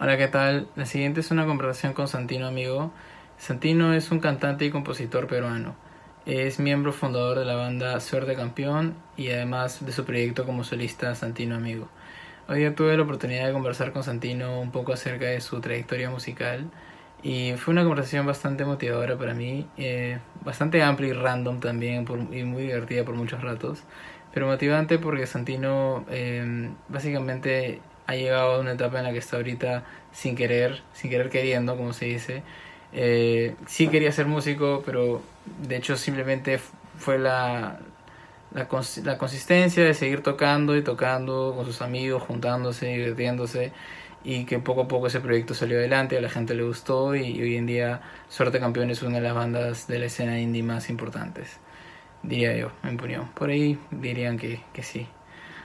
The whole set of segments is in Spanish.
Hola, ¿qué tal? La siguiente es una conversación con Santino Amigo. Santino es un cantante y compositor peruano. Es miembro fundador de la banda Suerte Campeón y además de su proyecto como solista Santino Amigo. Hoy día tuve la oportunidad de conversar con Santino un poco acerca de su trayectoria musical y fue una conversación bastante motivadora para mí, eh, bastante amplia y random también y muy divertida por muchos ratos, pero motivante porque Santino eh, básicamente ha llegado a una etapa en la que está ahorita sin querer, sin querer queriendo, como se dice. Eh, sí quería ser músico, pero de hecho simplemente fue la, la, cons- la consistencia de seguir tocando y tocando con sus amigos, juntándose, divirtiéndose, y que poco a poco ese proyecto salió adelante, a la gente le gustó, y, y hoy en día Suerte Campeón es una de las bandas de la escena indie más importantes, diría yo, en mi opinión. Por ahí dirían que, que sí.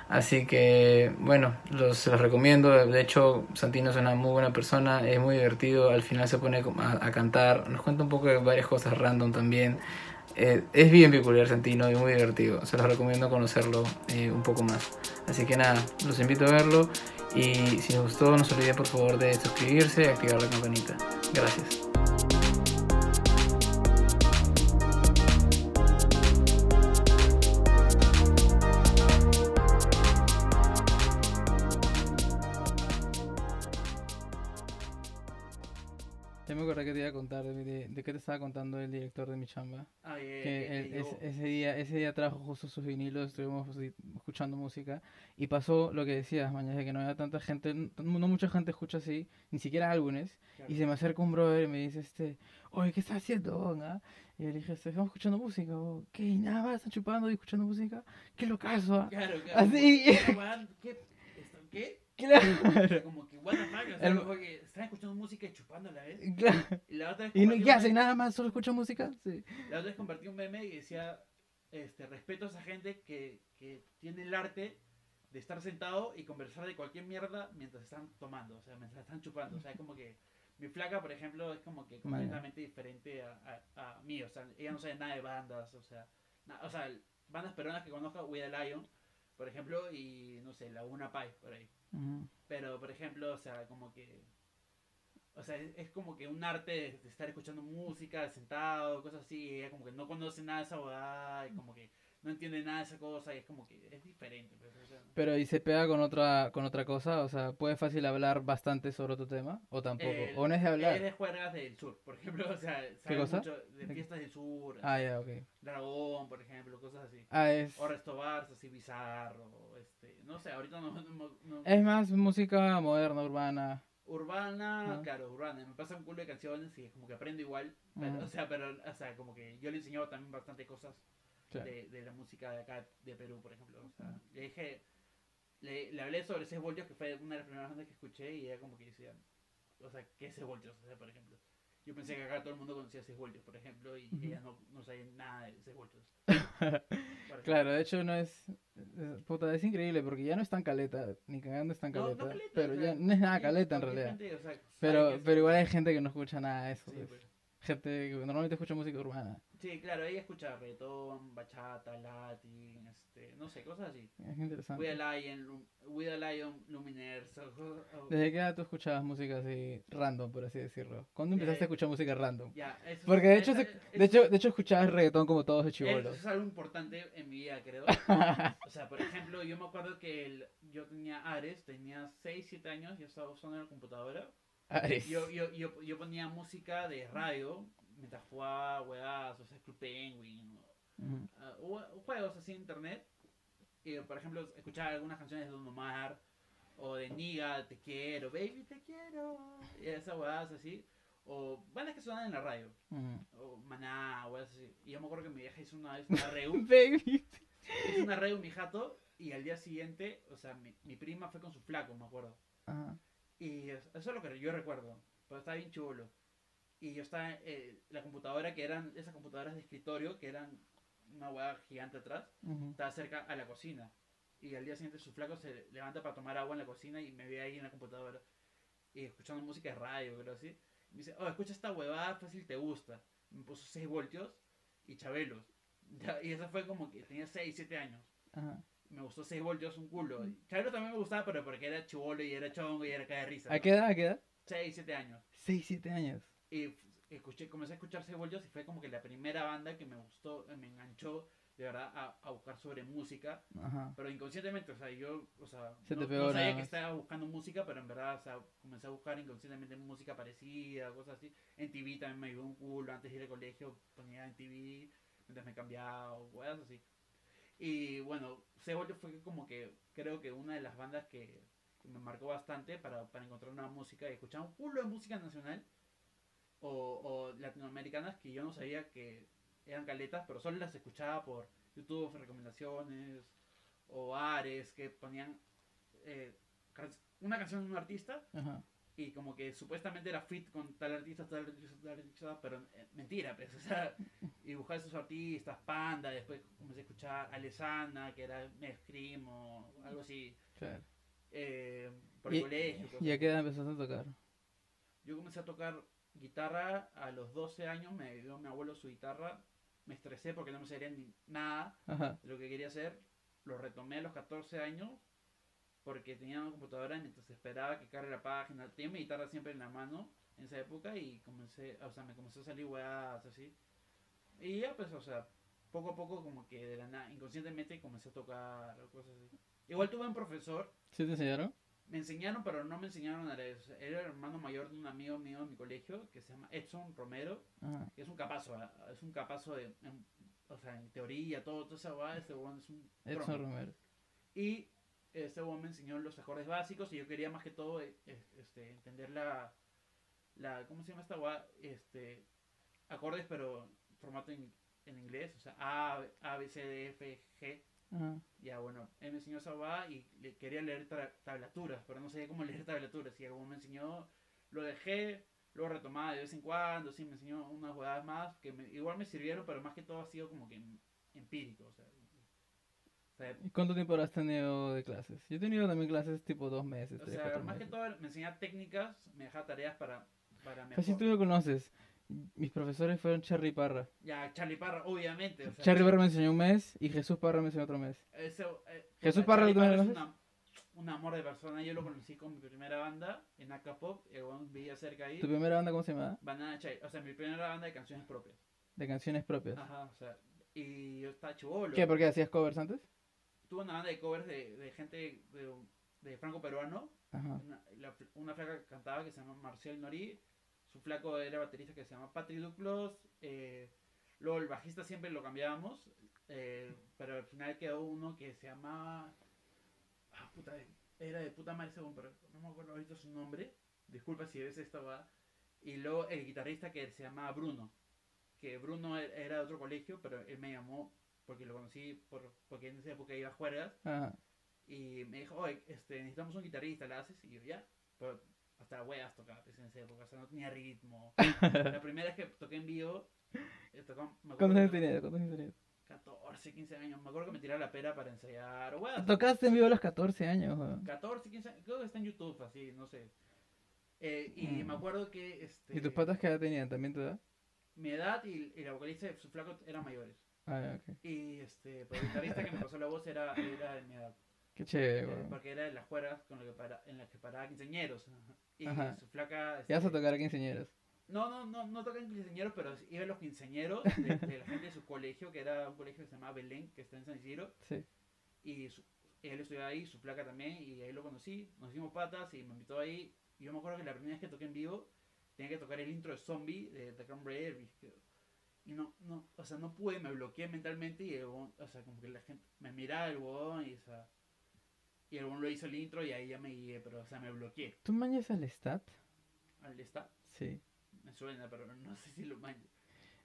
Así que, bueno, los, los recomiendo. De hecho, Santino es una muy buena persona, es muy divertido. Al final se pone a cantar, nos cuenta un poco de varias cosas random también. Eh, es bien peculiar Santino y muy divertido. Se los recomiendo conocerlo eh, un poco más. Así que nada, los invito a verlo. Y si les gustó, no se olviden por favor de suscribirse y activar la campanita. Gracias. Que te iba a contar de, de, de qué te estaba contando el director de mi chamba. Ah, ya, que ya, él- ya es- ese día ese día trajo justo sus vinilos estuvimos escuchando música y pasó lo que decías mañana de que no había tanta gente n- no mucha gente escucha así ni siquiera álbumes Claro. y se me acerca un brother y me dice este oye qué estás haciendo ah?" y yo le dije "Este, estamos escuchando música qué y nada más están chupando y escuchando música qué locazo ah?" Claro, claro. Así. como, "Esta weá, ¿Qué? ¿Esto ¿Qué? Claro como que, what the fuck, o sea, El- como que están escuchando música y chupando a la vez. claro. Y la otra vez y no, compartí qué un hacen meme- nada más solo escuchan música sí La otra vez compartí un meme y decía, este, respeto a esa gente que, que tiene el arte de estar sentado y conversar de cualquier mierda mientras están tomando, o sea, mientras están chupando. O sea, es como que mi flaca, por ejemplo, es como que completamente diferente a, a, a mí. O sea, ella no sabe nada de bandas, o sea, na- o sea, bandas peruanas que conozco, We the Lion, por ejemplo, y no sé, Laguna Pai, por ahí. Pero, por ejemplo, o sea, como que. O sea, es, es como que un arte de, de estar escuchando música, sentado, cosas así. Y ella como que no conoce nada de esa boda, y como que no entiende nada de esa cosa, y es como que es diferente. pues, o sea, pero y se pega con otra con otra cosa o sea puede fácil hablar bastante sobre otro tema o tampoco el- o no es de hablar Es de juergas del sur, por ejemplo, o sea, sabe cosa? mucho de ¿De- fiestas del sur, ah ya ok dragón, por ejemplo, cosas así. ah es O Resto así bizarro, este, no sé, ahorita no, no- no- Es más música moderna, urbana. Urbana, Ah. claro, urbana. Me pasa un culo de canciones y es como que aprendo igual. Pero, Ajá. O sea, pero, o sea, como que yo le he enseñado también bastante cosas Claro. de, de la música de acá, de Perú, por ejemplo. O sea, le dije, le, le hablé sobre 6 voltios, que fue una de las primeras bandas que escuché, y ella como que decía, o sea, ¿qué es 6 voltios? O sea, por ejemplo. Yo pensé que acá todo el mundo conocía 6 voltios, por ejemplo, y Ujú. ella no, no sabía nada de 6 voltios. Claro, de hecho no es, es- puta, es increíble porque ya no es tan caleta, ni cagando es tan No, no caleta, caleta, pero o ya sea, no es nada caleta en realidad. gente, o sea, Pero, pero igual hay gente que no escucha nada de eso, Sí, pues. pues. gente que normalmente escucha música urbana, Sí, claro, ella escucha reggaetón, bachata, latin, este, no sé, cosas así. es interesante. We the Lion, Lum- We the Lion, Luminaires. o- o- o- ¿Desde qué edad tú escuchabas música así random, por así decirlo? ¿Cuándo empezaste a Eh, escuchar música random? Ya, eso Porque de hecho, eso- se- eso- de hecho, de hecho escuchabas reggaetón como todos de eso chivolos. es algo importante en mi vida, creo. O sea, por ejemplo, yo me acuerdo que el- yo tenía Ares, tenía 6, 7 años, yo estaba usando la computadora. Ares. Yo, yo, yo, yo ponía música de radio mientras jugaba o sea, Club Penguin, o, ah, o- juegos así en internet. Y, por ejemplo, escuchaba algunas canciones de Don Omar, o de Niga, Te quiero, baby, te quiero, y esas huevadas así. O bandas que sonaban en la radio, o Maná, huevadas así. Y yo me acuerdo que mi vieja hizo una vez una reu, Baby. hizo una reu mi jato, y al día siguiente, o sea, mi, mi prima fue con su flaco, me acuerdo. Y es- eso es lo que yo recuerdo. Pero estaba bien chulo. Y yo estaba en la computadora, que eran esas computadoras de escritorio, que eran una hueá gigante atrás, Ujú. estaba cerca a la cocina. Y al día siguiente su flaco se levanta para tomar agua en la cocina y me ve ahí en la computadora. Y escuchando música de radio, creo así. Y me dice, oh, escucha esta huevada, fácil te gusta. Me puso 6 voltios y chabelos. Ya, y eso fue como que tenía 6, 7 años. Ajá. me gustó 6 voltios un culo. Chairo también me gustaba, pero porque era chivolo y era chongo y era cae de risa. ¿A qué edad? ¿A qué edad? 6, 7 años. 6, 7 años. Y escuché, comencé a escuchar 6 voltios y fue como que la primera banda que me gustó, me enganchó de verdad a, a buscar sobre música. Ajá. Pero inconscientemente, o sea, yo, o sea, Se no, sabía que estaba buscando música, pero en verdad, o sea, comencé a buscar inconscientemente música parecida, cosas así. En TV también me ayudó un culo, antes de ir al colegio ponía en TV, mientras me cambiaba o cosas así. Y bueno, Sevolte fue como que, creo que una de las bandas que, que me marcó bastante para, para encontrar nueva música y escuchar un culo de música nacional o, o latinoamericanas que yo no sabía que eran caletas, pero solo las escuchaba por YouTube, recomendaciones o Ares que ponían eh, una canción de un artista Ajá. y como que supuestamente era fit con tal artista, tal artista, tal artista, pero eh, mentira, pues, o sea, y buscar esos artistas, Panda, después comencé a escuchar Alessandra, que era Scream o algo así, Claro. eh, por el Y- colegio. ¿Y a qué edad empezaste a tocar? yo comencé a tocar guitarra a los 12 años, me dio mi abuelo su guitarra, me estresé porque no me sabía ni nada Ajá. de lo que quería hacer, lo retomé a los 14 años porque tenía una computadora mientras esperaba que cargue la página, tenía mi guitarra siempre en la mano en esa época y comencé, o sea, me comenzó a salir weas así. Y ya pues, o sea, poco a poco como que de la nada, inconscientemente comencé a tocar o cosas así. Igual tuve un profesor ¿Sí te enseñaron? Me enseñaron, pero no me enseñaron a leer. Era el hermano mayor de un amigo mío en mi colegio que se llama Edson Romero, Ajá. que es un capazo, ¿ah? es un capazo de, en- o sea, en teoría, todo, toda esa hueá, este es un Edson. Romero. Y este weón me enseñó los acordes básicos y yo quería más que todo eh, eh, este, entender la, la, ¿cómo se llama esta hueá? Este, acordes pero formato en, en inglés, o sea, A, A, B, C, D, F, G. Ajá. Ya, bueno, él me enseñó esa va y le quería leer tablaturas, pero no sabía cómo leer tablaturas. Y como me enseñó, lo dejé, luego retomaba de vez en cuando, sí, me enseñó unas jugadas más que me- igual me sirvieron, pero más que todo ha sido como que em- empírico. O sea, o sea, ¿Y cuánto tiempo has tenido de clases? Yo he tenido también clases tipo dos meses, o tres, sea, más que todo me enseñaba técnicas, me dejaba tareas para, para Pues si mejor. tú me conoces, mis profesores fueron Charlie Parra. Ya, Charlie Parra, obviamente. O sea, Charlie Parra me enseñó un mes y Jesús Parra me enseñó otro mes. ese, eh, Jesús Parra, Charlie ¿tú me Parra es una, un amor de persona. Yo lo conocí con mi primera banda en Acapop, el vivía cerca ahí. ¿Tu primera banda cómo se llamaba? Banana Chai, o sea, mi primera banda de canciones propias. De canciones propias. Ajá, o sea, y yo estaba chivolo. ¿Qué? ¿Porque hacías covers antes? Tuve una banda de covers de, de gente de, de franco peruano. Ajá. Una, la- una flaca que cantaba que se llama Marcial Nori. Su flaco era baterista que se llama Patrick Duclos. Eh, luego el bajista siempre lo cambiábamos. eh, pero al final quedó uno que se llamaba. Ah, puta, era de puta madre weón, pero no me acuerdo ahorita su nombre. Disculpa si ves esta va. Y luego el guitarrista que se llamaba Bruno. Que Bruno e- era de otro colegio, pero él me llamó porque lo conocí por, porque en esa época iba a juergas. Ajá. Y me dijo, oye, este, necesitamos un guitarrista, ¿la haces? Y yo, ya. Pero hasta huevas tocaba en esa época, o sea, no tenía ritmo. la primera vez que toqué en vivo, eh, tocó- me acuerdo ¿Cuántos años tenías? ¿Cuántos años tenías? 14, 15 años. Me acuerdo que me tiraba la pera para ensayar. huevas. Tocaste en vivo a los 14 años, weón. 14, 15 años. Creo que está en YouTube, así, no sé. Eh, y Mm. me acuerdo que este, ¿Y tus patas qué edad tenían? ¿También tu edad? mi edad y, y la vocalista de su flaco eran mayores. Ah, ok. Y este, pues, el guitarrista que me pasó la voz era, era de mi edad. Qué chévere, weón. porque era de las juegas con lo que para, en las que paraba quinceañeros. Y Ajá. su flaca. Ya vas a este, tocar a quinceañeros. No, no, no, no tocan quinceañeros, pero iba a los quinceañeros de, de la gente de su colegio, que era un colegio que se llamaba Belén, que está en San Isidro. Sí. Y su- él estudiaba ahí, su flaca también, y ahí lo conocí. Nos hicimos patas y me invitó ahí. Y yo me acuerdo que la primera vez que toqué en vivo, tenía que tocar el intro de Zombie de The que- Y no, no, o sea, no pude, me bloqueé mentalmente y o sea, como que la gente me miraba el huevón y, o sea, y el lo hizo el intro y ahí ya me guié, pero, o sea, me bloqueé. ¿Tú mañas al stat? Al está, Sí. me suena, pero no sé si lo manjo.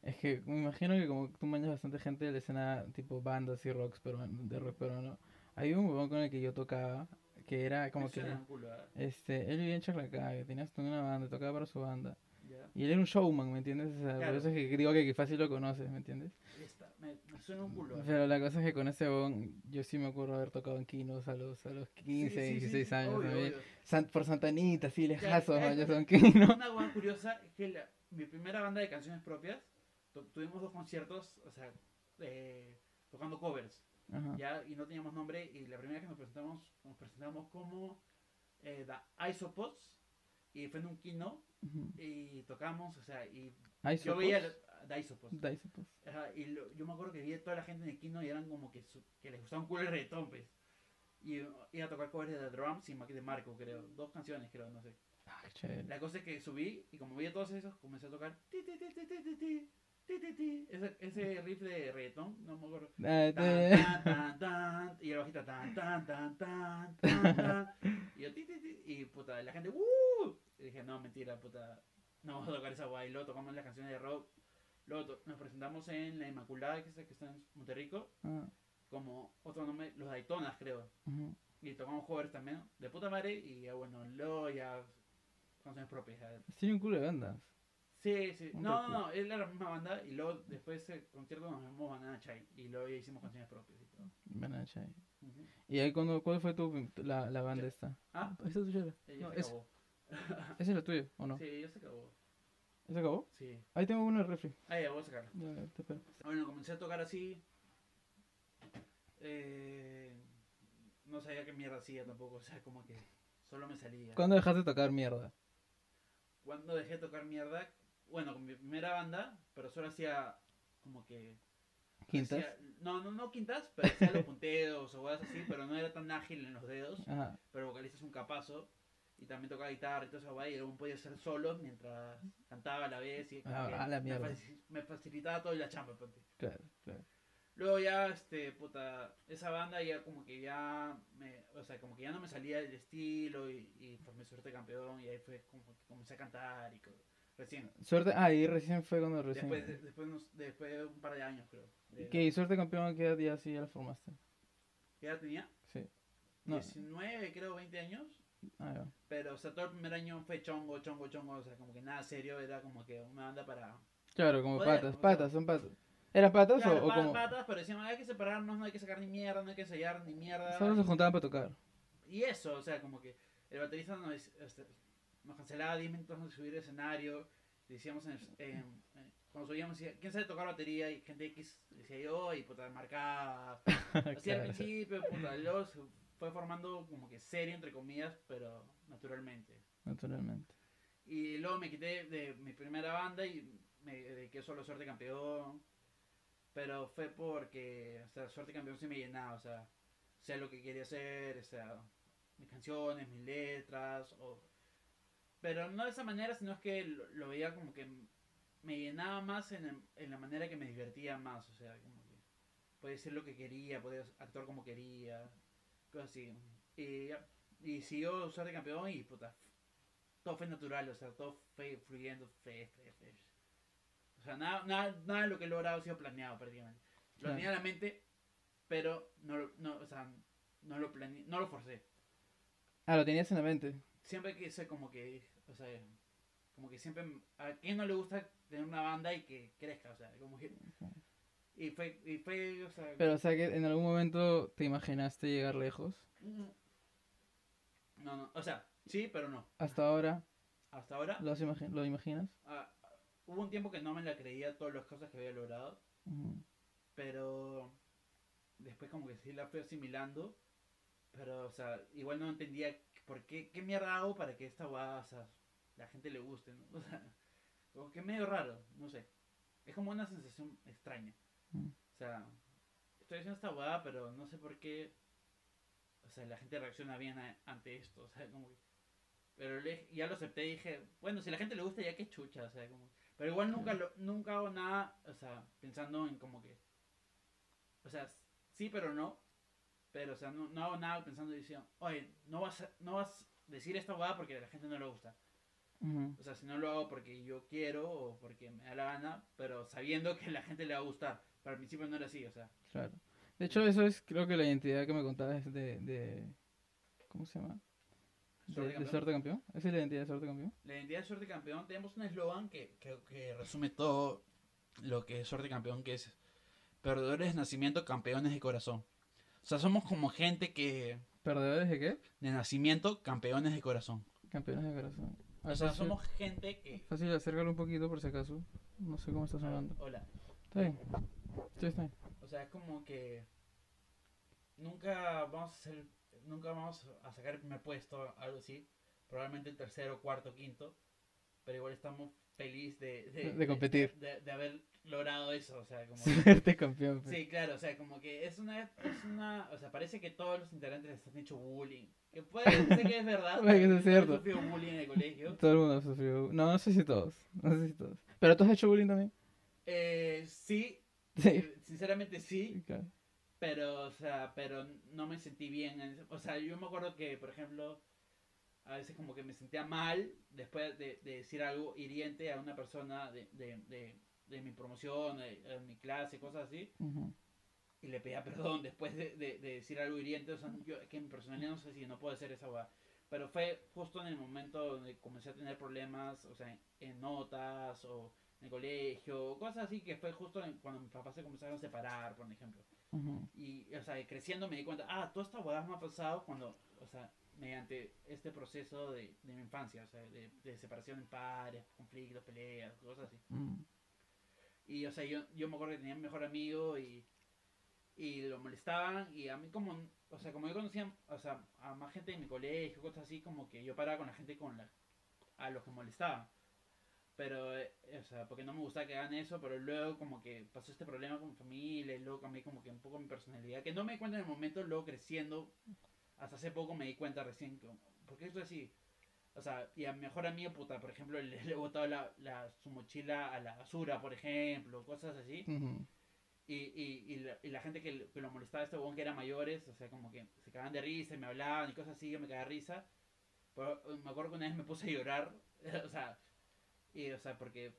Es que me imagino que como tú mañas bastante gente de la escena tipo bandas y rocks peruano, de rock peruano. Hay un huevón con el que yo tocaba que era como me que... culo. Este, él vivía en Chaclacayo, tenía hasta una banda, tocaba para su banda. Ya. Y él era un showman, ¿me entiendes? O sea, por Claro. eso es que digo que fácil lo conoces, ¿me entiendes? Me, me suena un culo. Pero la cosa es que con ese huevón, yo sí me acuerdo haber tocado en Kinos a los, a los 15, Sí, sí, sí, 16 sí, años obvio, obvio. San- por Santanita, así lejazos, ya, son Kinos. Una guay curiosa es que la- mi primera banda de canciones propias, tu- tuvimos dos conciertos, o sea, eh, tocando covers. Ajá. ya, y no teníamos nombre, y la primera vez que nos presentamos, nos presentamos como eh, The Isopods, y fue en un kino, Ujú. y tocamos, o sea, y Hay yo veía Daisopos. Daisopos. Ajá, y yo me acuerdo que vi a toda la gente en el Kino y eran como que, su, que les gustaba un culo el reggaetón, pues. Y iba a tocar covers de Drums y de Marco, creo. Dos canciones, creo, no sé. Ah. La cosa es que subí y como vi a todos esos, comencé a tocar. Ti, ti, ti, ese, ese riff de reggaetón, no me acuerdo. Y la bajita tan, tan, tan, tan, tan, Y yo, ti, ti, ti, y puta, la gente, ¡uh! Y dije, no, mentira, puta, no vamos a tocar esa guay. Y tocamos las canciones de rock Luego nos presentamos en La Inmaculada, que, es que está en Monterrico, Ah, como otro nombre, Los Daytonas, creo. Y tocamos covers también, de puta madre, y ya bueno, luego ya canciones propias. Tiene un culo de bandas. Sí, sí. No, no, no, es la misma banda, y luego después de ese concierto nos vemos Banana Chai, y luego ya hicimos canciones propias y todo. Banana Chai. ¿Y ahí cuando, cuál fue tu, la, la banda Sí. esta? Ah, ¿Esa es tuya? ella No, se es- acabó. ¿Esa es la tuya o no? Sí, ya se acabó. ¿Ya se acabó? Sí. Ahí tengo uno en el refri. Ah, ya, voy a sacarla. Ya, te espero. Bueno, comencé a tocar así. Eh, no sabía qué mierda hacía tampoco, o sea, como que solo me salía. ¿Cuándo dejaste de tocar mierda? Cuando dejé de tocar mierda, bueno, con mi primera banda, pero solo hacía como que... ¿Quintas? hacía- no, no, no quintas, pero hacía los punteos o cosas así, pero no era tan ágil en los dedos. Ajá. Pero vocalista es un capazo. Y también tocaba guitarra y todo eso, y luego podía hacer solos mientras cantaba a la vez. Y Ah, a la me mierda. Me facilitaba todo la chamba, ponte. Claro, claro. Luego ya, este, puta, esa banda ya como que ya me, o sea, como que ya no me salía del estilo y, y formé suerte campeón y ahí fue como que comencé a cantar y recién. Suerte, ah, y recién fue cuando recién. Después, de- después, nos- después de un par de años creo. de- ¿Qué? ¿Y suerte campeón qué edad ya sí ya la formaste? ¿Qué edad tenía? Sí. No. 19, creo, 20 años. Ah. Pero, o sea, todo el primer año fue chongo, chongo, chongo, o sea, como que nada serio, era como que una banda para... Claro, como patas, patas, son patas. ¿Eran patas Claro, o, pa- como.? patas, pero decían, hay que separarnos, no hay que sacar ni mierda, no hay que ensayar ni mierda. Solo se juntaban para tocar. Y eso, o sea, como que el baterista nos, este, nos cancelaba 10 minutos antes de subir al escenario. Decíamos, en, el- en- en- cuando subíamos, ¿quién sabe tocar batería? Y gente X decía yo, y puta, marcaba. Así al Claro. principio, puta, luego fue formando como que serio, entre comillas, pero naturalmente. Naturalmente. Y luego me quité de mi primera banda y me dediqué solo a Suerte Campeón. Pero fue porque, o sea, Suerte Campeón sí me llenaba, o sea, sé lo que quería hacer, o sea, mis canciones, mis letras, o... Pero no de esa manera, sino es que lo, lo veía como que me llenaba más en, el- en la manera que me divertía más, o sea, como que podía decir lo que quería, podía actuar como quería, cosas así. Y, y siguió Suerte Campeón y puta, todo fue natural, o sea, todo fue fluyendo, fue, fue, fue. O sea, nada, nada, nada de lo que he logrado ha sido planeado prácticamente. Lo tenía en la mente, pero no, lo- no, o sea, no lo planeé, no lo forcé. Ah, lo tenías en la mente. Siempre quise como que, o sea, como que siempre, a quién no le gusta tener una banda y que crezca, o sea, como que, y fue, y fue, o sea, Pero, o sea, que en algún momento te imaginaste llegar lejos. no, no, o sea, sí, pero no. Hasta ahora, Hasta ahora, ¿lo, imagi- lo imaginas? ah, hubo un tiempo que no me la creía todas las cosas que había logrado. Pero después como que sí la fui asimilando, pero o sea, igual no entendía por qué, qué mierda hago para que esta guada, o sea, la gente le guste, ¿no? O sea, como que medio raro, no sé. Es como una sensación extraña. O sea, estoy haciendo esta guada, pero no sé por qué, o sea, la gente reacciona bien a- ante esto, o sea, como que... Pero le- ya lo acepté y dije, bueno, si a la gente le gusta, ya que chucha, o sea, como... Pero igual nunca, lo, nunca hago nada, o sea, pensando en como que... O sea, sí, pero no. Pero, o sea, no, no hago nada pensando y diciendo, oye, no vas a, no vas a decir esta hueá porque a la gente no le gusta. O sea, si no lo hago porque yo quiero o porque me da la gana, pero sabiendo que a la gente le va a gustar. Pero al principio no era así, o sea. Claro. De hecho, eso es, creo que la identidad que me contabas de. de ¿Cómo se llama? De, de Campeón. suerte campeón. ¿Esa es la identidad de suerte campeón? La identidad de Suerte Campeón, tenemos un eslogan que, que, que resume todo lo que es Suerte Campeón, que es Perdedores de nacimiento, campeones de corazón. O sea, somos como gente que... ¿Perdedores de qué? De nacimiento, campeones de corazón. Campeones de corazón. Ah, O sea, fácil- somos gente que... Fácil, acércalo un poquito por si acaso. No sé cómo está sonando. Hola. Está bien. Sí, bien. O sea, es como que... nunca vamos a hacer, nunca vamos a sacar el primer puesto, algo así. Probablemente el tercero, cuarto, quinto. Pero igual estamos felices de, de, De competir. De, de haber logrado eso, o sea, como... Suerte campeón. pues. Sí, claro, o sea, como que es una, es una, o sea, parece que todos los integrantes les han hecho bullying. Que puede ser que es verdad. Puede que he cierto. sufrido bullying en el colegio. Todo el mundo sufrió. No, no sé si todos. No sé si todos. ¿Pero tú has hecho bullying también? Eh, sí, Sí. eh, sinceramente sí, pero, o sea, pero no me sentí bien. O sea, yo me acuerdo que, por ejemplo, a veces como que me sentía mal después de, de decir algo hiriente a una persona de, de, de, de mi promoción, de, mi clase, cosas así. Y le pedía perdón después de, de- de decir algo hiriente. O sea, yo que en mi personalidad no sé si no puedo hacer esa hueá. Pero fue justo en el momento donde comencé a tener problemas, o sea, en, en notas o en el colegio, cosas así, que fue justo en- cuando mis papás se comenzaron a separar, por ejemplo. Y, o sea, creciendo me di cuenta, ah, toda esta hueá me ha pasado cuando, o sea, mediante este proceso de, de mi infancia, o sea, de, de separación en pares, conflictos, peleas, cosas así. Mm. Y, o sea, yo, yo me acuerdo que tenía un mejor amigo y, y lo molestaban. Y a mí, como, o sea, como yo conocía o sea, a más gente de mi colegio, cosas así, como que yo paraba con la gente con la, a los que molestaban. Pero, eh, o sea, porque no me gustaba que hagan eso, pero luego como que pasó este problema con mi familia y luego cambié como que un poco mi personalidad, que no me di cuenta en el momento, luego creciendo, hasta hace poco me di cuenta recién, que, porque esto así, o sea, y a mi mejor amigo, puta, por ejemplo, le, le he botado la, la- su mochila a la basura, por ejemplo, cosas así. Y, y, y, la, y la gente que, lo- que lo molestaba este huevón que eran mayores, o sea, como que se cagaban de risa y me hablaban y cosas así, yo me cagaba de risa. Pero eh, me acuerdo que una vez me puse a llorar, o sea, y, o sea, porque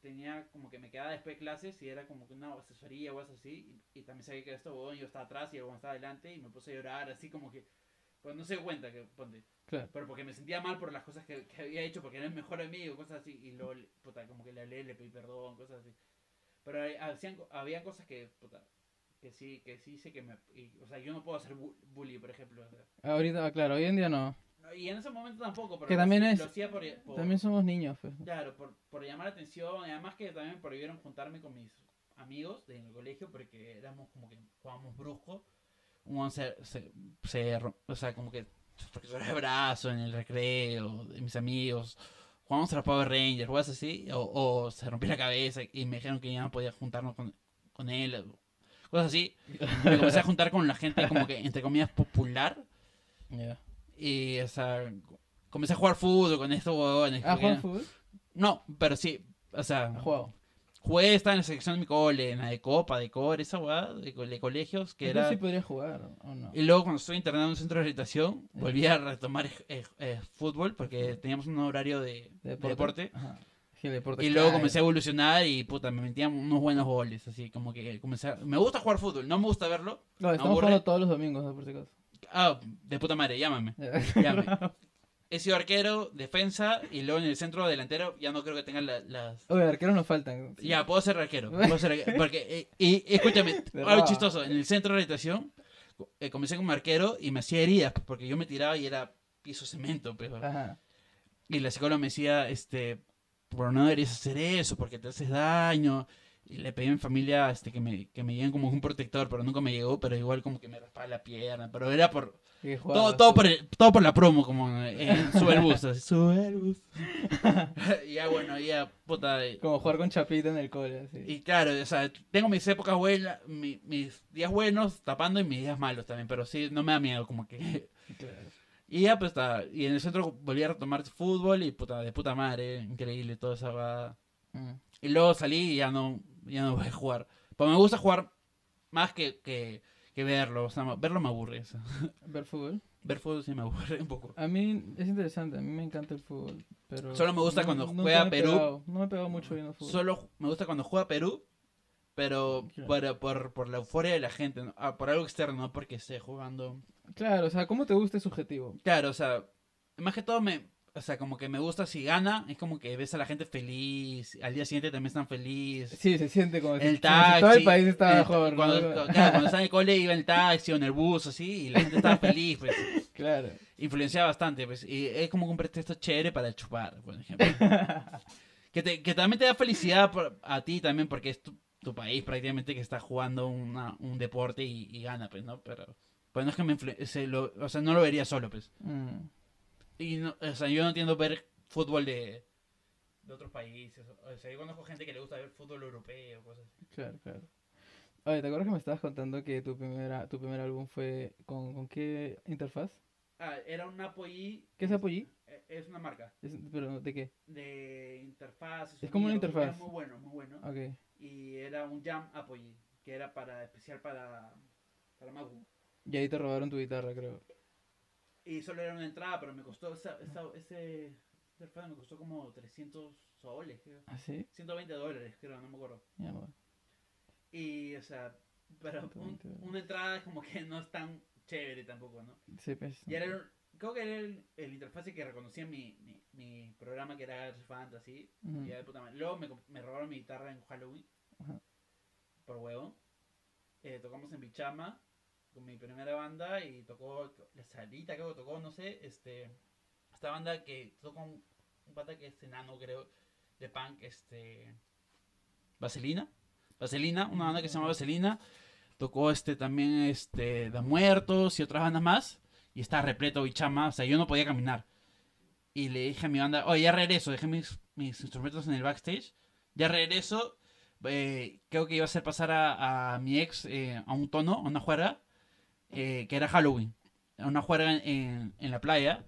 tenía como que me quedaba después de clases y era como que una asesoría o algo así, y, y también sabía que este huevón yo estaba atrás y el estaba adelante y me puse a llorar así como que, pues no se dio cuenta que, ponte, Claro. pero porque me sentía mal por las cosas que, que había hecho, porque era el mejor amigo, cosas así, y luego, puta, como que le hablé, le pedí perdón, cosas así. Pero hacían, había cosas que, puta, que sí, que sí sé que me, y, o sea, yo no puedo hacer bu- bully, por ejemplo, o sea. Ahorita, ah, claro, hoy en día no. Y en ese momento tampoco, pero Que también es- lo hacía por, por- También somos niños, pues. claro, por, por llamar la atención, y además que también prohibieron juntarme con mis amigos del colegio porque éramos como que jugábamos brusco. Un se, se, se o sea, como que de brazo en el recreo de mis amigos. Jugamos a los Power Rangers, cosas así, o, o se rompió la cabeza y me dijeron que ya no podía juntarnos con, con él, cosas así. Me comencé a juntar con la gente como que, entre comillas, popular. Ya. Y, o sea, comencé a jugar fútbol con estos huevones. ¿Ah, porque- juegan fútbol? No, pero sí, o sea, ¿Has jugado? jugué, estaba en la sección de mi cole, en la de copa, de core, esa hueá, de, de colegios, que Entonces era... sí podría jugar, ¿o no? Y luego cuando estuve internado en un centro de rehabilitación, volví a retomar eh, eh, fútbol porque teníamos un horario de, de deporte. Ajá. Sí, el deporte Y luego comencé a evolucionar y puta, me metían unos buenos goles, así como que comencé a... Me gusta jugar fútbol, no me gusta verlo. No, estamos aburre. jugando todos los domingos, por si acaso. Ah, de puta madre, llámame. Llame. He sido arquero, defensa y luego en el centro delantero ya no creo que tengan la- las... Oye, arqueros nos faltan. Ya, puedo ser arquero. Puedo ser arquero, porque, eh, y, y escúchame, algo chistoso. En el centro de habitación eh, comencé como arquero y me hacía heridas porque yo me tiraba y era piso cemento. Pero, Ajá. y la psicóloga me decía, este, pero no deberías hacer eso porque te haces daño. Y le pedí a mi familia este, que, me, que me lleven como un protector, pero nunca me llegó, pero igual como que me raspaba la pierna. Pero era por ¿Y qué todo, todo, por el- todo por la promo, como en Sube el bus. así, Sube el bus. y ya bueno, ya puta. eh, Como jugar con Chapita en el cole, así. y claro, o sea, tengo mis épocas buenas, mi- mis días buenos tapando y mis días malos también, pero sí, no me da miedo, como que... Claro. Y ya, pues, está, y en el centro volví a retomar fútbol y puta, de puta madre, increíble toda esa va Mm. Y luego salí y ya no, ya no voy a jugar. Pero me gusta jugar más que, que, que verlo, o sea, verlo me aburre. o sea. ¿Ver fútbol? Ver fútbol sí me aburre un poco. A mí es interesante, a mí me encanta el fútbol. Pero Solo me gusta cuando nunca juega Perú. pegado- no me he pegado mucho viendo fútbol. Solo me gusta cuando juega Perú, pero Claro. por, por, por la euforia de la gente, ¿no? Ah, por algo externo, no porque esté jugando. Claro, o sea, ¿cómo te gusta es subjetivo? Claro, o sea, más que todo me, o sea, como que me gusta si gana, es como que ves a la gente feliz, al día siguiente también están felices. Sí, se siente como, si, El como si taxi. todo el país estaba el- mejor. ¿no? cuando, claro, cuando estaba en el cole iba en el taxi o en el bus, así, y la gente estaba feliz, pues. Claro. Influenciaba bastante, pues. Y es como un pretexto chévere para chupar, por ejemplo. que, te, que también te da felicidad por- a ti también, porque es tu- tu país prácticamente que está jugando una- un deporte y, y gana, pues, ¿no? Pero, pues no es que me influ- se lo- o sea, no lo vería solo, pues. Mm. Y, no- o sea, yo no entiendo ver fútbol de, de otros países. O sea, yo conozco gente que le gusta ver fútbol europeo, cosas así. Claro, claro. Oye, ¿te acuerdas que me estabas contando que tu primera, tu primer álbum fue con, con qué interfaz? Ah, era un Apogee. ¿Qué es Apogee? eh, Es una marca Es- ¿Pero de qué? de interfaz. Es como una interfaz. Era muy bueno, muy bueno. Ok. Y era un Jam Apogee, que era para especial para, para MacBook. Y ahí te robaron tu guitarra, creo. Y solo era una entrada, pero me costó, esa, esa- ese interfaz me costó como 300 soles, creo. ¿Ah, sí? 120 dólares, creo, no me acuerdo. Ya, bueno. Y, o sea, pero un- 120 dólares. una entrada es como que no es tan chévere tampoco, ¿no? Sí, pues. Y era, el- creo que era el, el interfaz que reconocía mi, mi, mi programa que era Fantasy. Ujú. Y ya de puta madre. Luego me, me robaron mi guitarra en Halloween. Por huevo. Eh, tocamos en Bichama con mi primera banda y tocó la salita, creo que tocó, no sé, este esta banda que toca un, un pata que es enano, creo, de punk, este Vaselina. Vaselina, una banda que se llama Vaselina. Tocó este también este Da Muertos y otras bandas más. Y estaba repleto Bichama, o sea, yo no podía caminar. Y le dije a mi banda, oye, ya regreso, dejé mis, instrumentos en el backstage. Ya regreso, eh, creo que iba a hacer pasar a, mi ex eh, a un tono, a una juerga, eh, que era Halloween. Una juerga en, en- en la playa,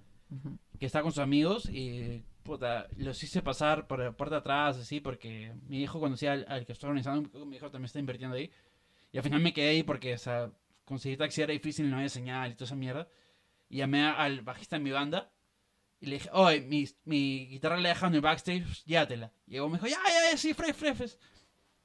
que estaba con sus amigos y puta, los hice pasar por la puerta atrás, así, porque mi hijo conocía al, al que estaba organizando, mi hijo también está invirtiendo ahí. Y al final me quedé ahí porque, o sea, conseguir taxi era difícil, no había señal y toda esa mierda. Y llamé al bajista de mi banda y le dije, oye, mi, mi guitarra la he dejado en el backstage, llévatela. Y llegó, me dijo, ya, ya, ya, sí, fres, fres".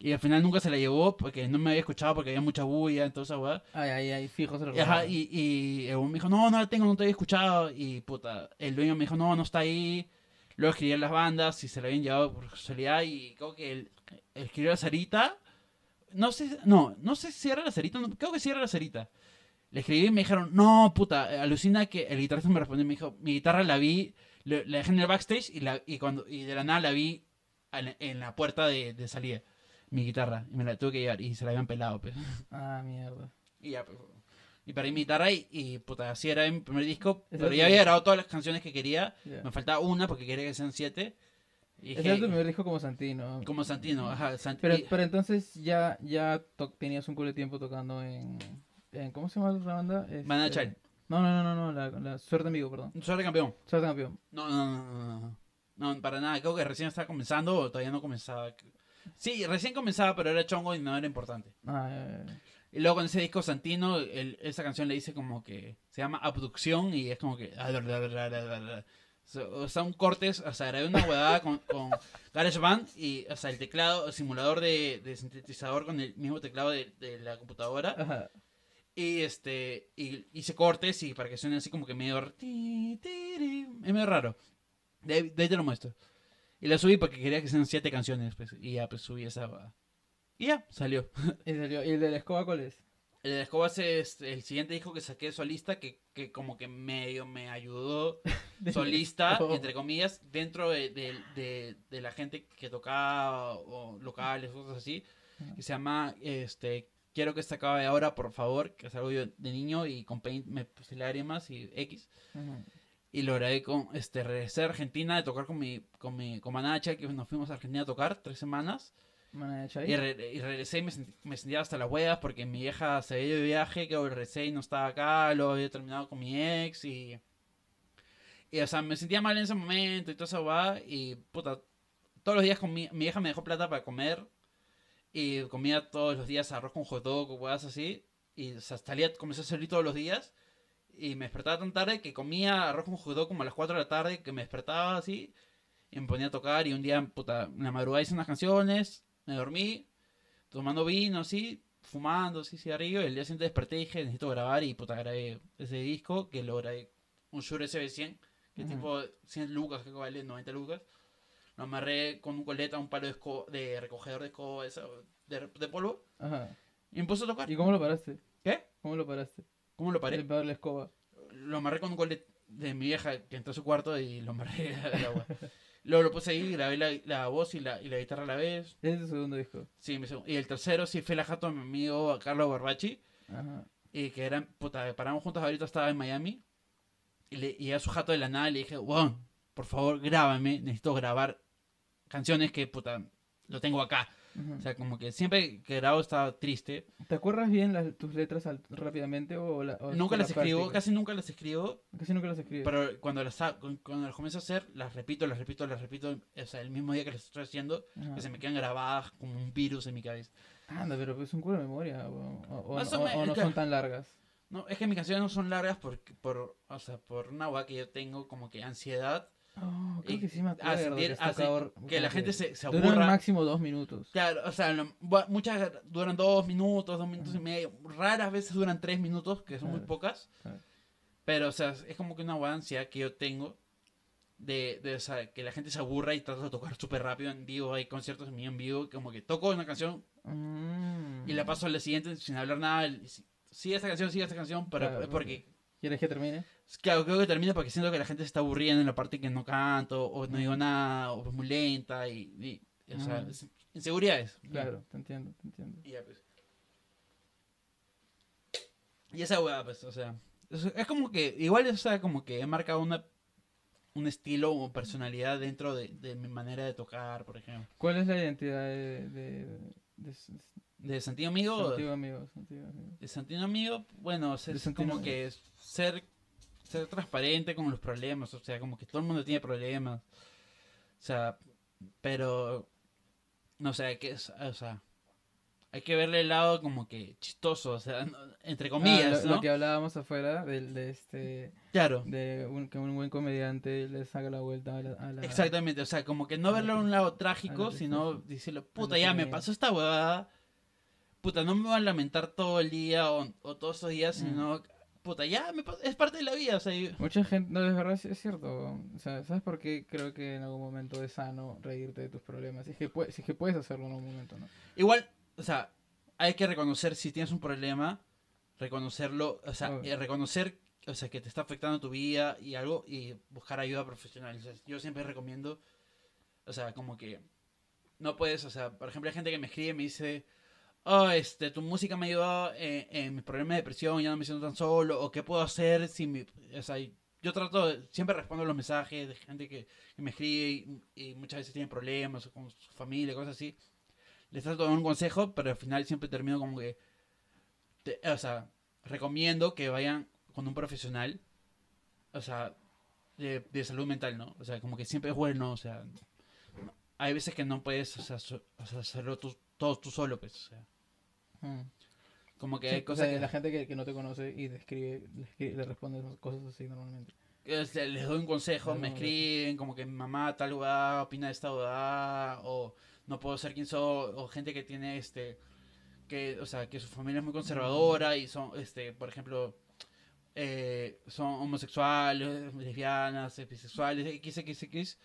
Y al final nunca se la llevó porque no me había escuchado porque había mucha bulla, entonces esa weá. Ay, ay, ay, fijo se lo Y, ajá, y, y el weón me dijo, no, no la tengo, no te había escuchado. Y puta, el dueño me dijo, no, no está ahí. Luego escribí en las bandas y se la habían llevado por casualidad. Y creo que él escribió la Sarita. No sé, no, no sé si era la Sarita, no, creo que sí era la Sarita. Le escribí y me dijeron, no, puta, alucina que el guitarrista me respondió, me dijo, mi guitarra la vi, la dejé en el backstage y, la, y, cuando, y de la nada la vi en, en la puerta de, de salida, mi guitarra, y me la tuve que llevar y se la habían pelado, pues. Ah, mierda. Y ya, pues. Y perdí mi guitarra y, y, puta, así era mi primer disco. Pero ya había grabado todas las canciones que quería. Me faltaba una porque quería que sean siete. Y Ese dije, es tu primer disco como Santino. como Santino, ajá. Sant- Pero, y- pero entonces ya, ya tenías un culo de tiempo tocando en, en- ¿Cómo se llama la banda? Banana Este- Child. No, no, no, no, no la, la Suerte Amigo, perdón. Suerte campeón. Suerte Campeón. No, no, no, no, no. No, para nada. Creo que recién estaba comenzando o todavía no comenzaba. Sí, recién comenzaba, pero era chongo y no era importante. Ah. Y luego con ese disco Santino, esa canción le dice como que se llama Abducción y es como que. O sea, un cortes, o sea, era una huevada con, con GarageBand y, o sea, el teclado, el simulador de, de sintetizador con el mismo teclado de, de la computadora. Ajá. Y este, y hice cortes y para que suene así como que medio. Es medio raro. De, ahí- de ahí te lo muestro. Y la subí porque quería que sean siete canciones, pues, y ya, pues subí esa. Y ya, salió. ¿Y, salió- ¿Y el de la escoba cuál es? El de Escobar es el siguiente disco que saqué solista que, que como que medio me ayudó solista, Oh. entre comillas, dentro de, de, de- de la gente que tocaba o locales, cosas así, Ajá. que se llama este Quiero que se acabe ahora, por favor, que es algo yo de niño y con Paint me puse lágrimas y X. Ujú. Y lo grabé con, este, regresé a Argentina de tocar con mi, con mi, con Manacha, que nos fuimos a Argentina a tocar tres semanas. Mana de Y, Chai. re- y regresé y me, sent- me sentía hasta las huevas porque mi vieja se había ido de viaje, que regresé y no estaba acá, lo había terminado con mi ex y... Y, o sea, me sentía mal en ese momento y todo eso va y, puta, todos los días con mi, mi vieja me dejó plata para comer y comía todos los días arroz con hot dog o huevas así y, o sea, salía, comencé a salir todos los días y me despertaba tan tarde que comía arroz con dog como a las 4 de la tarde, que me despertaba así y me ponía a tocar y un día, puta, en la madrugada hice unas canciones, me dormí, tomando vino, así, fumando, así, cigarrillo, y el día siguiente desperté y dije, necesito grabar, y puta, grabé ese disco, que lo grabé, un Shure SB100, que Ujú. tipo 100 lucas, que vale 90 lucas, lo amarré con un coleta, un palo de, esco- de recogedor de escoba, de, de polvo, Ajá. y me puse a tocar. ¿Y cómo lo paraste? ¿Qué? ¿Cómo lo paraste? ¿Cómo lo paré? Parar la escoba. Lo amarré con un colete de mi vieja, que entró a su cuarto, y lo amarré al agua. Luego lo puse ahí, grabé la, la voz y la, y la guitarra a la vez. Ese es tu segundo disco. Sí, mi seg- y el tercero sí fue la jato de mi amigo Carlos Barbachi. Ajá. Y que eran, puta, paramos juntos ahorita, estaba en Miami. Y, le, y a su jato de la nada le dije, wow, por favor, grábame, necesito grabar canciones que, puta, lo tengo acá. O sea, como que siempre que grabo estaba triste. ¿Te acuerdas bien las, tus letras al- rápidamente o, la- o Nunca las la escribo, práctica? casi nunca las escribo. Casi nunca las escribes. Pero cuando las, cuando las comienzo a hacer, las repito, las repito, las repito. O sea, el mismo día que las estoy haciendo, que se me quedan grabadas como un virus en mi cabeza. Anda, pero es un culo de memoria. O, o- no son tan largas. No, es que mis canciones no son largas por, por, o sea, por una agua que yo tengo como que ansiedad. Oh, creo Y que sí me acuerdo. sentir- que, cabrón, que la gente se, se Duran aburra. máximo dos minutos. Claro, o sea, bu- muchas duran dos minutos, dos minutos y medio. Raras veces duran tres minutos, que son muy Claro. pocas. Claro. Pero, o sea, es como que una ansia que yo tengo de, de o sea, que la gente se aburra y trata de tocar súper rápido en vivo. Hay conciertos en mí en vivo, como que toco una canción Mm. y la paso a la siguiente sin hablar nada. Sigue esta canción, sigue esta canción, pero Claro, porque ¿Quieres que termine? Claro, creo que termina porque siento que la gente se está aburriendo en la parte que no canto, o no digo nada, o es muy lenta, y, y- o sea, inseguridades. Claro, te entiendo, te entiendo. Y, ya, pues. Y esa weá, pues, o sea, es, es como que, igual, o sea, como que he marcado una, un estilo o personalidad dentro de, de mi manera de tocar, por ejemplo. ¿Cuál es la identidad de, de, de, De Santino Amigo, Santiago Amigo? Amigo? de Santino Amigo, bueno, es Santino como Amigo. que ser, ser transparente con los problemas, o sea, como que todo el mundo tiene problemas. O sea, pero no sé, que es, o sea, hay que verle el lado como que chistoso, o sea, no- entre Ah, comillas, lo, ¿no? lo que hablábamos afuera del- de, este Claro, de un, que un buen comediante le saca la vuelta a la, a la- exactamente, o sea, como que no verlo a un lado trágico, sino decirle, puta, ya me pasó esta huevada, puta, no me voy a lamentar todo el día o, o todos esos días, Mm. sino, puta, ya me es parte de la vida, o sea, yo- Mucha gente, no, es verdad, es cierto. O sea, ¿sabes por qué creo que en algún momento es sano reírte de tus problemas? Si es que, si es que puedes hacerlo en algún momento, ¿no? Igual, o sea, hay que reconocer si tienes un problema, reconocerlo, o sea, eh, reconocer, o sea, que te está afectando tu vida y algo y buscar ayuda profesional. O sea, yo siempre recomiendo, o sea, como que no puedes, o sea, por ejemplo, hay gente que me escribe y me dice, oh, este, tu música me ayudó en, en mis problemas de depresión, ya no me siento tan solo, o qué puedo hacer si mi, o sea, yo trato, siempre respondo los mensajes de gente que, que me escribe y, y muchas veces tiene problemas con su familia, cosas así les trato de dar un consejo, pero al final siempre termino como que, te- o sea, recomiendo que vayan con un profesional, o sea, de, de salud mental, ¿no? O sea, como que siempre es bueno, o sea, hay veces que no puedes, o sea, so- o sea, hacerlo tú, todo tú solo, pues, o sea, como que Sí, hay o cosas sea, que, la gente que, que no te conoce y le escribe, le, escribe- le responde cosas así normalmente. o les doy un consejo, me no, escriben como que mamá tal lugar opina de esta lugar, o no puedo ser quien soy, o gente que tiene este, que, o sea, que su familia es muy conservadora y son, este, por ejemplo, eh, son homosexuales, lesbianas, bisexuales, xxx,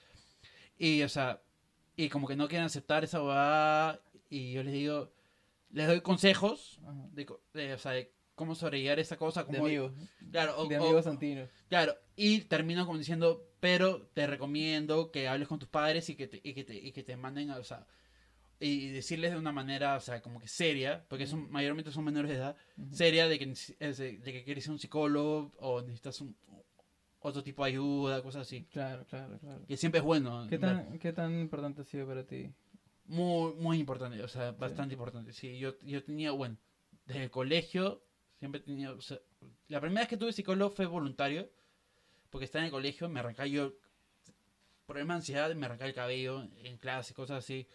y, o sea, y como que no quieren aceptar esa huevada, y yo les digo, les doy consejos de, de, o sea, de cómo sobrellevar esa cosa, De cómo, amigos. claro, o- de o- amigos santinos. Claro, y termino como diciendo, pero te recomiendo que hables con tus padres y que te, y que te, y que te manden, a- o sea, y decirles de una manera, o sea, como que seria, porque son, mayormente son menores de edad, Ujú. seria de que, de, que quieres ser un psicólogo o necesitas un, otro tipo de ayuda, cosas así. Claro, claro, claro. Que siempre es bueno. ¿Qué tan, ¿Qué tan importante ha sido para ti? Muy, muy importante, o sea, bastante importante. Sí, yo, yo tenía, bueno, desde el colegio, siempre tenía, o sea, la primera vez que tuve psicólogo fue voluntario, porque estaba en el colegio, me arrancaba yo, problema de ansiedad, me arrancaba el cabello en clase, cosas así,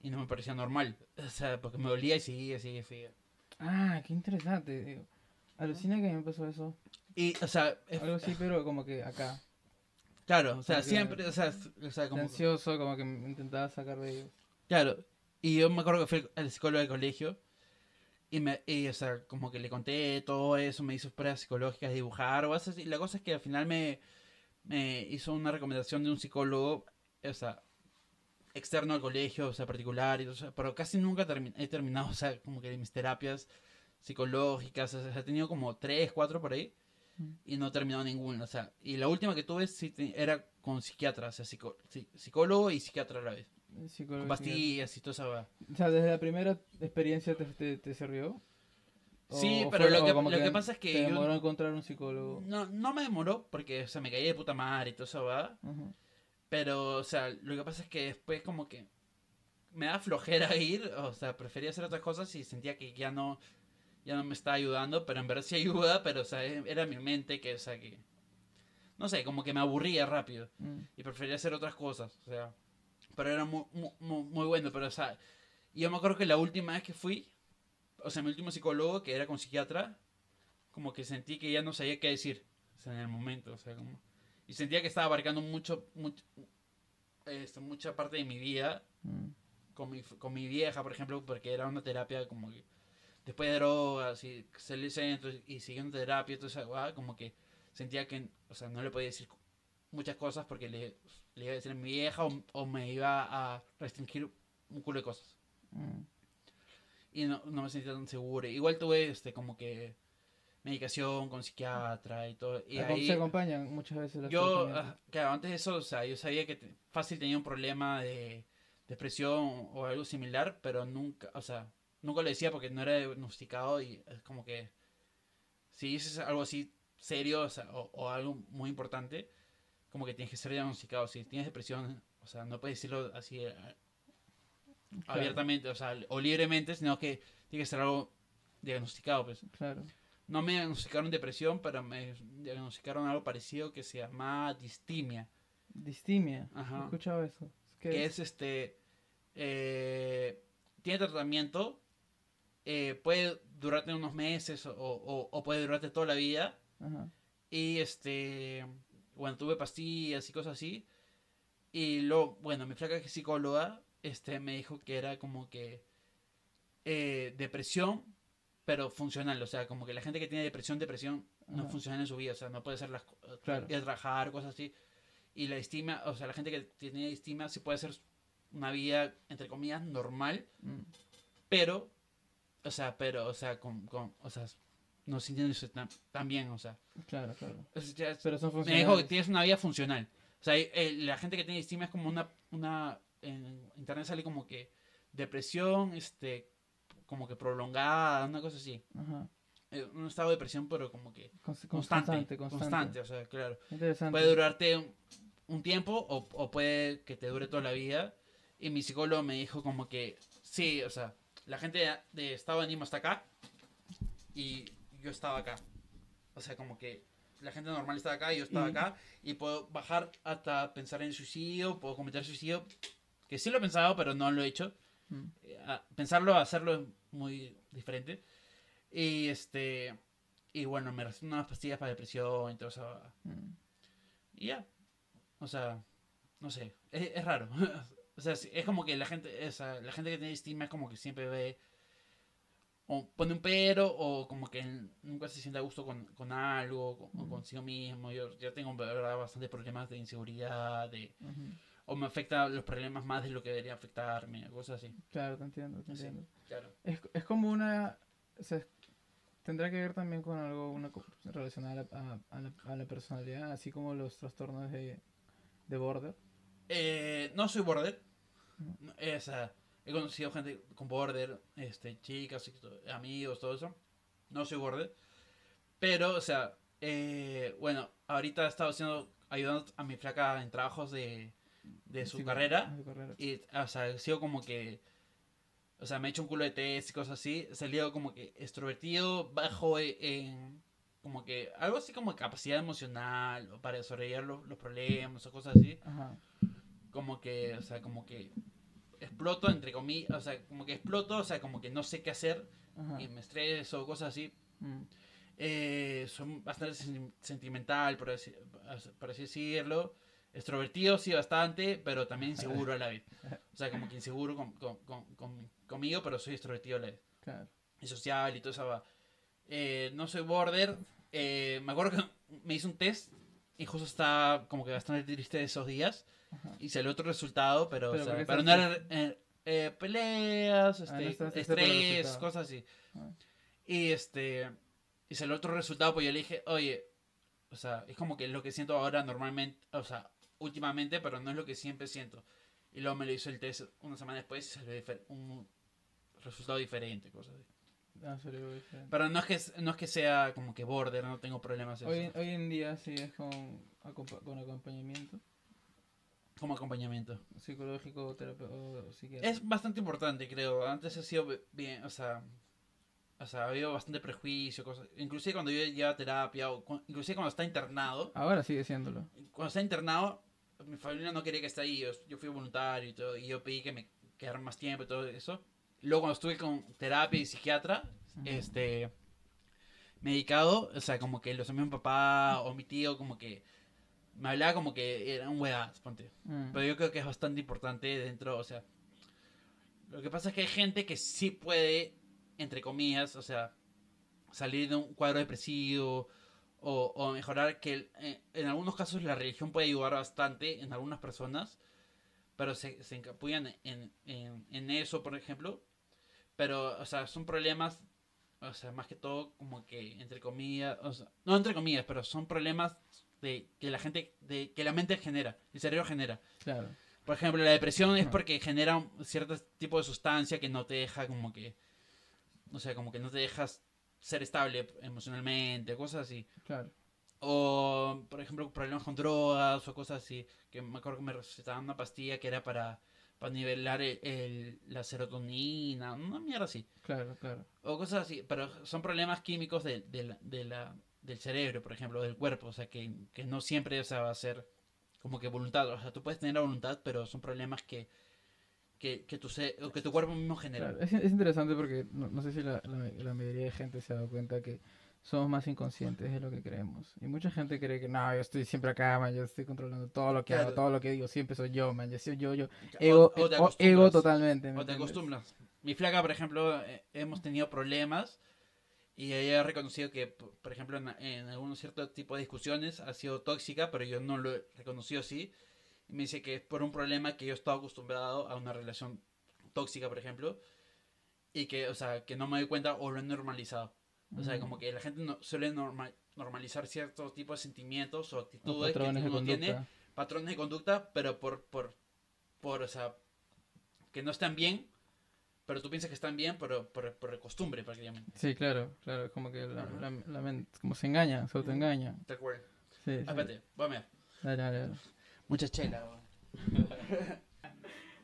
y no me parecía normal, o sea, porque me dolía y seguía, seguía, seguía. Ah, qué interesante. digo. Alucina que me pasó eso. Y, o sea, es- Algo así, pero como que acá. claro, o sea, siempre, o sea, o sea, como... Ansioso, como que intentaba sacar de ellos. Claro, y yo me acuerdo que fui al psicólogo del colegio y, me, y, o sea, como que le conté todo eso, me hizo pruebas psicológicas, dibujar o así. Y la cosa es que al final me, me hizo una recomendación de un psicólogo, o sea, externo al colegio, o sea, particular, y, o sea, pero casi nunca termi- he terminado, o sea, como que mis terapias psicológicas, o sea, he tenido como tres, cuatro por ahí. Mm. y no he terminado ninguna. O sea, y la última que tuve sí era con psiquiatra, o sea, psico- psi- psicólogo y psiquiatra a la vez. Con pastillas y toda esa va. O sea, desde la primera experiencia te, te, te sirvió. ¿O Sí, fue- pero lo que- lo que pasa es que Te yo- demoró encontrar un psicólogo. No, no me demoró porque, o sea, me caí de puta madre y toda esa va. Pero, o sea, lo que pasa es que después como que me da flojera ir, o sea, prefería hacer otras cosas y sentía que ya no, ya no me estaba ayudando, pero en verdad sí ayuda, pero, o sea, e, era mi mente que, o sea, que, no sé, como que me aburría rápido Mm. y prefería hacer otras cosas, o sea, pero era muy, muy, muy- bueno, pero, o sea, y yo me acuerdo que la última vez que fui, o sea, mi último psicólogo, que era con psiquiatra, como que sentí que ya no sabía qué decir, o sea, en el momento, o sea, como, y sentía que estaba abarcando mucho, mucho este, mucha parte de mi vida Mm. con mi, con mi vieja, por ejemplo, porque era una terapia como que después de drogas y del centro y siguiendo terapia y toda esa guada, como que sentía que, o sea, no le podía decir muchas cosas porque le, le iba a decir a mi vieja o, o me iba a restringir un culo de cosas. Mm. Y no, no me sentía tan seguro. Igual tuve, este, como que medicación con psiquiatra y todo. Y ahí, Se acompañan muchas veces los yo, ah, claro, antes de eso, o sea, yo sabía que te- fácil tenía un problema de depresión o algo similar, pero nunca, o sea, nunca lo decía porque no era diagnosticado y es como que si dices algo así serio o, sea, o, o algo muy importante, como que tienes que ser diagnosticado. Si tienes depresión, o sea, no puedes decirlo así eh, Claro, abiertamente, o sea, o libremente, sino que tiene que ser algo diagnosticado, pues. Claro. No me diagnosticaron depresión, pero me diagnosticaron algo parecido que se llama distimia. Distimia. Ajá. He escuchado eso. ¿Qué que es este eh, tiene tratamiento eh, puede durarte unos meses o, o- o puede durarte toda la vida Ajá. y este bueno tuve pastillas y cosas así y luego bueno mi flaca que es psicóloga este me dijo que era como que eh, depresión pero funcional o sea como que la gente que tiene depresión depresión no Ajá. funciona en su vida o sea no puede hacer las co- Claro. ir a trabajar cosas así y la estima o sea la gente que tiene estima sí puede hacer una vida entre comillas normal Mm. pero o sea pero o sea con, con o sea no sintiéndose tan, tan bien o sea Claro, claro. es- ya es- Pero son me dijo que funcionales. tienes una vida funcional. O sea, eh, la gente que tiene estima es como una, una, en internet sale como que depresión, este, como que prolongada, una cosa así. Ajá. Eh, un estado de depresión, pero como que Cons- constante, Constante, constante, constante. o sea, claro. Interesante. Puede durarte un, un tiempo o, o puede que te dure toda la vida. Y mi psicólogo me dijo como que, sí, o sea, la gente de, de estado de ánimo está acá y yo estaba acá. O sea, como que la gente normal está acá y yo estaba acá y puedo bajar hasta pensar en suicidio, puedo cometer suicidio, que sí lo he pensado, pero no lo he hecho. Eh, pensarlo, hacerlo es muy diferente. Y este, y bueno, me recetan unas pastillas para depresión y todo eso. Y ya. O sea, no sé, es, es raro. o sea, es como que la gente, esa, la gente que tiene estima es como que siempre ve o pone un pero o como que nunca se siente a gusto con, con algo, con, o consigo mismo. Yo, yo tengo en verdad bastantes problemas de inseguridad, de Ujú. o me afecta los problemas más de lo que debería afectarme, cosas así. Claro, te entiendo, te Sí, entiendo. claro. Es, es como una... O sea, tendrá que ver también con algo una, relacionado a la, a- a la, a la personalidad, así como los trastornos de, de border. Eh, no soy border. No, Esa, he conocido gente con border, este, chicas, amigos, todo eso. No soy border. Pero, o sea, eh, bueno, ahorita he estado haciendo, ayudando a mi flaca en trabajos de, de su Sí, carrera. de carrera. Y, o sea, he sido como que. O sea, me he hecho un culo de test y cosas así. He salido como que extrovertido, bajo e- en. Como que. Algo así como capacidad emocional para sobrellevar los, los problemas o cosas así. Ajá. Como que. O sea, como que. Exploto, entre comillas. O sea, como que exploto, o sea, como que no sé qué hacer Ajá. y me estreso o cosas así. Mm. Eh, son bastante sen- sentimental, por así, por así decirlo. Extrovertido, sí, bastante, pero también inseguro a la vez. O sea, como que inseguro con, con- con- con- conmigo, pero soy extrovertido a la vez. Claro. Y social y todo eso. va. Eh, no soy border. Eh, me acuerdo que me hice un test y justo estaba como que bastante triste esos días. Ajá. Y salió otro resultado, pero, ¿Pero o sea, pero no estás era eh, eh, peleas, Ah, este, no estrés, cosas así. Ah. Y este y salió otro resultado, pues yo le dije, oye, o sea, es como que es lo que siento ahora normalmente, o sea, últimamente, pero no es lo que siempre siento. Y luego me lo hizo el test una semana después y salió un resultado diferente, cosas así. Ah. Pero no es que no es que sea como que border, no tengo problemas Hoy, eso. hoy en día sí es con, con acompañamiento como acompañamiento. psicológico terapeuta o psiquiatra. Es bastante importante, creo. Antes ha sido bien, o sea, o sea, había bastante prejuicio, cosas. Inclusive cuando yo llevaba terapia, o cu- inclusive cuando está internado, Ahora sigue siéndolo. cuando está internado, mi familia no quería que esté ahí. Yo, yo fui voluntario y todo, y yo pedí que me quedara más tiempo y todo eso. Luego cuando estuve con terapia y psiquiatra, este, medicado, o sea, como que los amigos mi papá o mi tío, como que me hablaba como que era un weá, ponte. Mm. Pero yo creo que es bastante importante dentro, o sea, lo que pasa es que hay gente que sí puede, entre comillas, o sea, salir de un cuadro depresivo o, o mejorar, que eh, en algunos casos la religión puede ayudar bastante en algunas personas, pero se, se encapullan en, en, en eso, por ejemplo, pero, o sea, son problemas, o sea, más que todo como que, entre comillas, o sea, no entre comillas, pero son problemas de que la gente, de que la mente genera, el cerebro genera. Claro. Por ejemplo, la depresión es porque genera un cierto tipo de sustancia que no te deja como que, o sea, como que no te dejas ser estable emocionalmente, cosas así. Claro. O, por ejemplo, problemas con drogas o cosas así. Que me acuerdo que me recetaban una pastilla que era para, para nivelar el- el- la serotonina, una mierda así. Claro, claro. O cosas así, pero son problemas químicos de, de la, de la- del cerebro, por ejemplo, del cuerpo. O sea, que, que no siempre o sea, va a ser como que voluntad. O sea, tú puedes tener la voluntad, pero son problemas que, que, que, tu, que tu cuerpo mismo genera. Claro, Es, es interesante porque no, no sé si la, la, la mayoría de gente se ha dado cuenta que somos más inconscientes de lo que creemos. Y mucha gente cree que no, yo estoy siempre acá, man, yo estoy controlando todo lo que hago, Claro. todo lo que digo, siempre soy yo, man, yo soy yo, yo. Ego, o o- ego totalmente. ¿me O te entiendes? acostumbras. Mi flaca, por ejemplo, eh, hemos tenido problemas y ella ha reconocido que, por ejemplo, en, en algunos ciertos tipos de discusiones ha sido tóxica, pero yo no lo he reconocido así. Y me dice que es por un problema que yo he estado acostumbrado a una relación tóxica, por ejemplo, y que, o sea, que no me doy cuenta o lo he normalizado. O sea, Ujú. como que la gente no, suele norma- normalizar ciertos tipos de sentimientos o O actitudes que patrones de uno tiene conducta. patrones de conducta, pero por, por, por, o sea, que no están bien, pero tú piensas que están bien, pero por, por costumbre prácticamente. Sí, claro, claro, es como que la, la, la mente, como se engaña, se autoengaña. ¿Te acuerdas? Sí, sí. Ah, espérate, vamos a. Dale, dale, dale. Mucha chela. weón.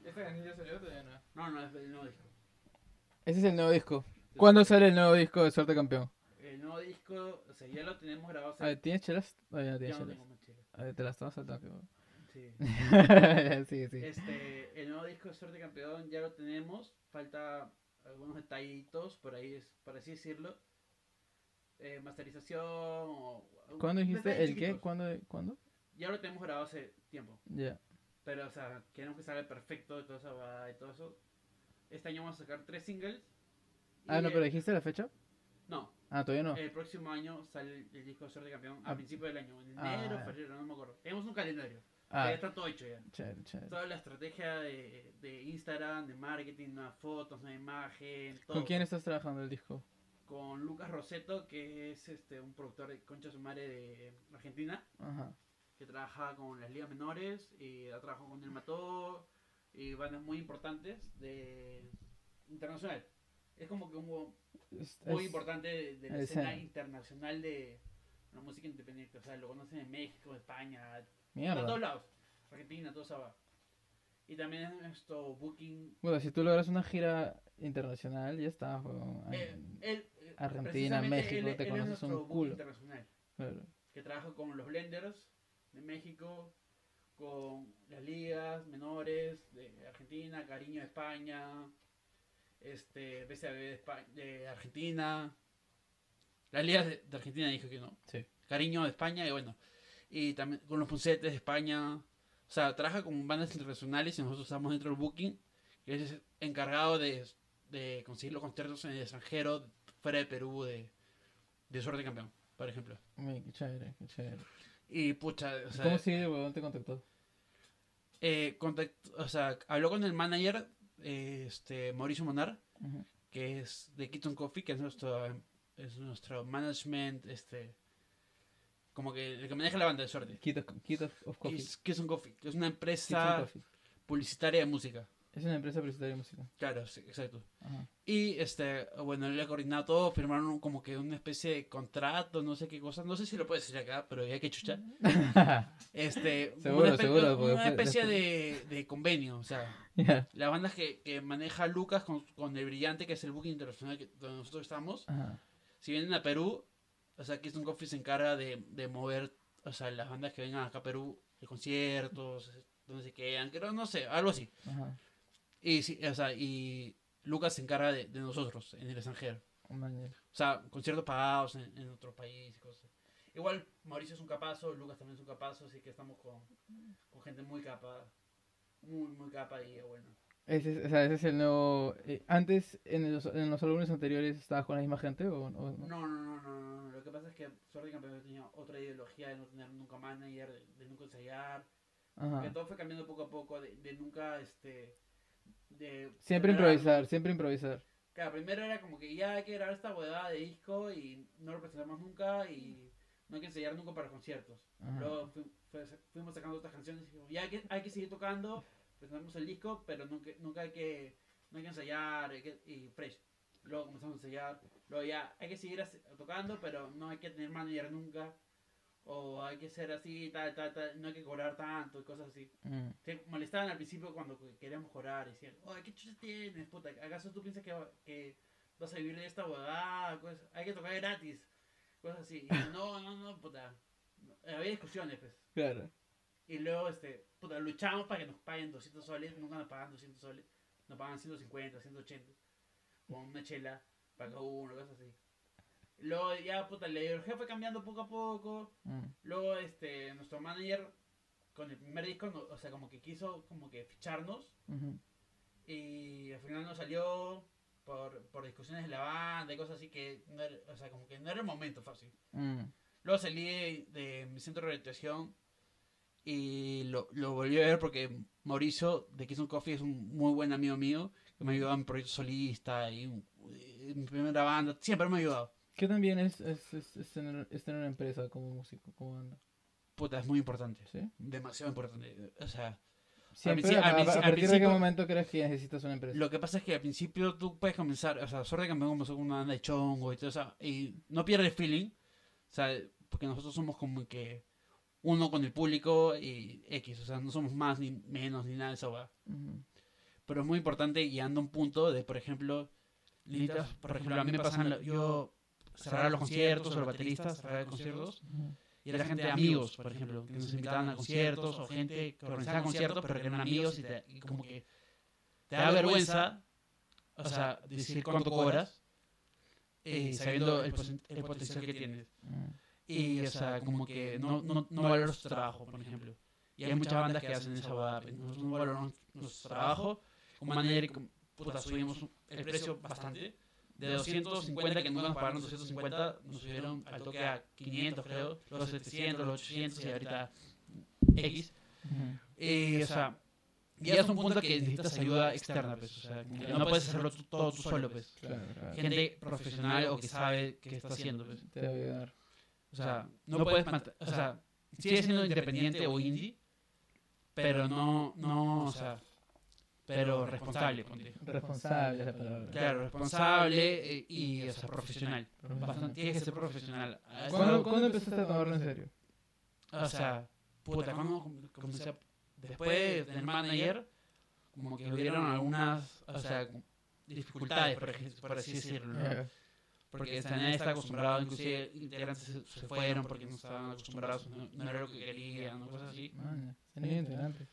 ¿Esta canilla salió todavía no? No, no, es el nuevo disco. Ese es el nuevo disco. ¿Cuándo sale el nuevo disco de Suerte Campeón? El nuevo disco, o sea, ya lo tenemos grabado. A ver, ¿tienes chelas? Todavía no ya tienes no chelas. tengo más chela. A ver, te las tomas al toque. Sí. sí, sí. Este, el nuevo disco de Suerte Campeón ya lo tenemos. Falta algunos detallitos por ahí, es- por así decirlo. Eh, masterización. O, ¿Cuándo dijiste el qué? chiquitos. ¿Cuándo? ¿Cuándo? Ya lo tenemos grabado hace tiempo. Ya. Pero, o sea, queremos que salga perfecto y todo eso. Y todo eso. Este año vamos a sacar tres singles. Ah, no, el- pero dijiste la fecha. No, Ah, todavía no. el próximo año sale el, disco de Suerte Campeón a Ah. principio del año. En Ah, enero, febrero, no me acuerdo. Tenemos un calendario. Ah, Ya está todo hecho ya. Toda la estrategia de, de Instagram, de marketing, nuevas fotos, nueva imagen. Todo. ¿Con quién estás trabajando el disco? Con Lucas Roseto, que es este un productor de Concha Sumare de Argentina, Ajá. que trabaja con las ligas menores y ha trabajado con El Mató y bandas muy importantes de internacional. Es como que un muy importante de, de la es escena escena. internacional de la música independiente. O sea, lo conocen en México, España, a todos Mierda. lados. Argentina, todo eso va. Y también es nuestro booking. Bueno, si tú logras una gira internacional, ya está. Ay, eh, él, eh, Argentina, México, él- te conoces un culo. internacional. claro. Que trabaja con los Blenders de México, con las ligas menores de Argentina, Cariño de España, este BCAB de, Espa- de Argentina. Las ligas de, de Argentina dijo que no. Sí. Cariño de España y bueno. Y también con los Puncetes de España. O sea, trabaja con bandas internacionales y nosotros estamos dentro del booking. Que es encargado de, de conseguir los conciertos en el extranjero, fuera de Perú, de, de Suerte Campeón, por ejemplo. Uy, qué chévere, qué chévere. Y pucha, o sea, ¿Cómo sigue, weón? ¿Te contactó? eh, contact- o sea, habló con el manager, eh, este, Mauricio Monar, que es de Keaton Coffee, que es nuestro, es nuestro management, este, como que el que maneja la banda de suerte. Kit of, Kit of- of Coffee. On Coffee, que es una empresa Coffee. publicitaria de música. Es una empresa publicitaria de música. Claro, sí, exacto. Ajá. Y este, bueno, él ha coordinado todo, firmaron como que una especie de contrato, no sé qué cosa, no sé si lo puedes decir acá, pero ya que chucha. Este, Seguro, una, seguro, una especie de, de convenio, o sea, Ya. la banda que, que maneja Lucas con, con el Brillante, que es el booking internacional que, donde nosotros estamos, Ajá. si vienen a Perú, o sea, Kingston Coffee se encarga de, de mover, o sea, las bandas que vengan acá a Perú, de conciertos, donde se quedan, creo, no sé, algo así. Ajá. Y, sí, o sea, y Lucas se encarga de, de nosotros en el extranjero. O sea, conciertos pagados en, en otro país y cosas. Igual, Mauricio es un capazo, Lucas también es un capazo, así que estamos con, con gente muy capa. Muy, muy capa y bueno. Ese es, o sea, ese es el nuevo. eh, antes, en los, en los álbumes anteriores, ¿estabas con la misma gente o, o no? No, no, no, no, no. Lo que pasa es que de Campeón tenía otra ideología de no tener nunca manager, de, de nunca ensayar. Que todo fue cambiando poco a poco, de, de nunca, este... De Siempre algo. improvisar, siempre improvisar. Claro, primero era como que ya hay que grabar esta huevada de disco y no lo presentamos nunca y no hay que ensayar nunca para conciertos. Ajá. Luego fu- fuimos sacando otras canciones y dijimos, ya hay que, hay que seguir tocando, presentamos el disco, pero nunca, nunca hay que, no hay que ensayar hay que- y fresh. Luego comenzamos a ensayar, luego ya hay que seguir tocando, pero no hay que tener manager nunca. O hay que ser así, tal, tal, tal, no hay que cobrar tanto y cosas así. Mm. Se molestaban al principio cuando queríamos cobrar y decían, oye, ¿qué chucha tienes, puta? ¿Acaso tú piensas que, que vas a vivir de esta huevada? Cosas- Hay que tocar gratis. Cosas así. Y no, no, no, puta. Había discusiones, pues. Claro. Y luego, este, puta, luchamos para que nos paguen 200 soles. Nunca nos pagan 200 soles. Nos pagan 150, 180. Con una chela para cada uno, cosas así. Luego ya, puta, la ideología fue cambiando poco a poco. Mm. Luego, este, nuestro manager, con el primer disco, no- o sea, como que quiso como que ficharnos. Y al final no salió por, por discusiones de la banda y cosas así que, no era, o sea, como que no era el momento fácil. Mm. Luego salí de, de mi centro de rehabilitación y lo, lo volví a ver porque Mauricio de Kiss Coffee es un muy buen amigo mío que me ha ayudado en proyectos solista y en, mi primera banda. Siempre me ha ayudado. ¿Qué también es, es, es, es tener, es tener una empresa como músico, como banda? Puta, es muy importante. ¿Sí? Demasiado importante. O sea, Siempre, princi- a, a- a al partir de qué momento crees que necesitas una empresa? Lo que pasa es que al principio tú puedes comenzar, o sea, Suerte de Campeón comenzó con una banda de chongo y todo eso, y no pierde el feeling, o sea, porque nosotros somos como que uno con el público y X, o sea, no somos más ni menos ni nada de eso, Ujú. pero es muy importante y anda un punto de, por ejemplo, necesitas, por ejemplo, a mí me pasan, la- yo cerrar los conciertos o los bateristas, cerrar conciertos, Ujú. y era gente de amigos, por ejemplo, que nos invitaban a conciertos, o gente que organizaba conciertos, pero que eran amigos y, te- y como que te da vergüenza, o sea, decir cuánto cobras, eh, sabiendo el, el potencial que tienes. Ujú. Y, o sea, como que no, no, no valoras tu trabajo, por ejemplo. Y hay muchas bandas que hacen esa boda. Nosotros no valoramos nuestro trabajo. Como manera, como, puta, subimos el precio bastante. De 250 que nunca nos pagaron 250, nos subieron al toque a 500, creo. Los 700, los 800 y ahorita X. Y, o sea, ya es un punto que necesitas ayuda externa, pues. O sea, que no puedes hacerlo todo tú solo, pues. Claro, claro. Gente profesional o que sabe qué está haciendo, pues. Te va O sea, no puedes mant- o sea, sigue siendo independiente o indie, pero no, no, o sea, pero responsable, ponte. Responsable es la palabra. Claro, responsable y, o sea, profesional. Bastante, tienes que ser profesional. ¿Cuándo, ¿Cuándo empezaste a tomarlo en serio? O sea, puta, cuando com- comencé a- después del manager, como que hubieron algunas, o sea, dificultades, por, ej- por así decirlo, ¿no? Porque Sanay está acostumbrado, inclusive integrantes se, se fueron porque no estaban acostumbrados, no, no era lo que querían, ¿no? cosas así. Man, tenía integrantes.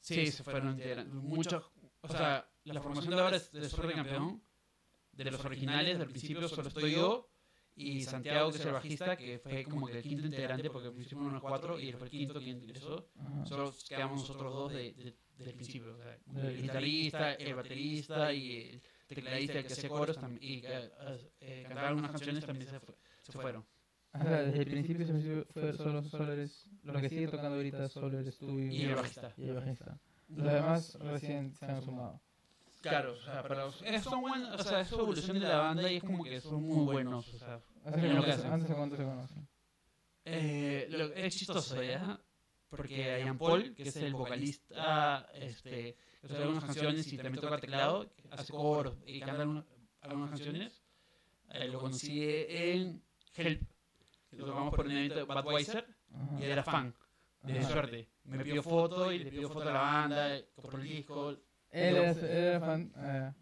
Sí, se fueron integrantes. Muchos, o sea, la formación de ahora es de suerte campeón, de los originales, del principio solo estoy yo y Santiago, que es el bajista, que fue como que el quinto integrante, porque al principio unos cuatro y fue el quinto que ingresó. Ajá. Solo quedamos nosotros dos de, de- del principio. O sea, Del el guitarrista, el baterista y el tecladista, el que hacía coros también, y que eh, cantaba algunas canciones también se, fue- se fueron. Desde el principio, principio fue solo, solo eres. Lo que sigue tocando ahorita solo eres tú y, Y el bajista. y el bajista. Los demás recién se han sumado. Claro, o sea, pero es, son buenos, o sea, es evolución de la banda y es como que son muy buenos. O sea, ¿Hace En lo que cuánto, hacen. antes de cuánto se conocen? eh, lo- es chistoso, ¿ya? Porque Ian Paul, que es el vocalista, este, que toca algunas canciones y también toca teclado, hace coros y canta algunas, algunas canciones, eh, lo conocí en Help, que lo tocamos por un evento de Budweiser, Ajá. y era fan de Ajá. suerte. Me pidió foto y le pidió foto a la banda, por el disco, Él era, fan. ah,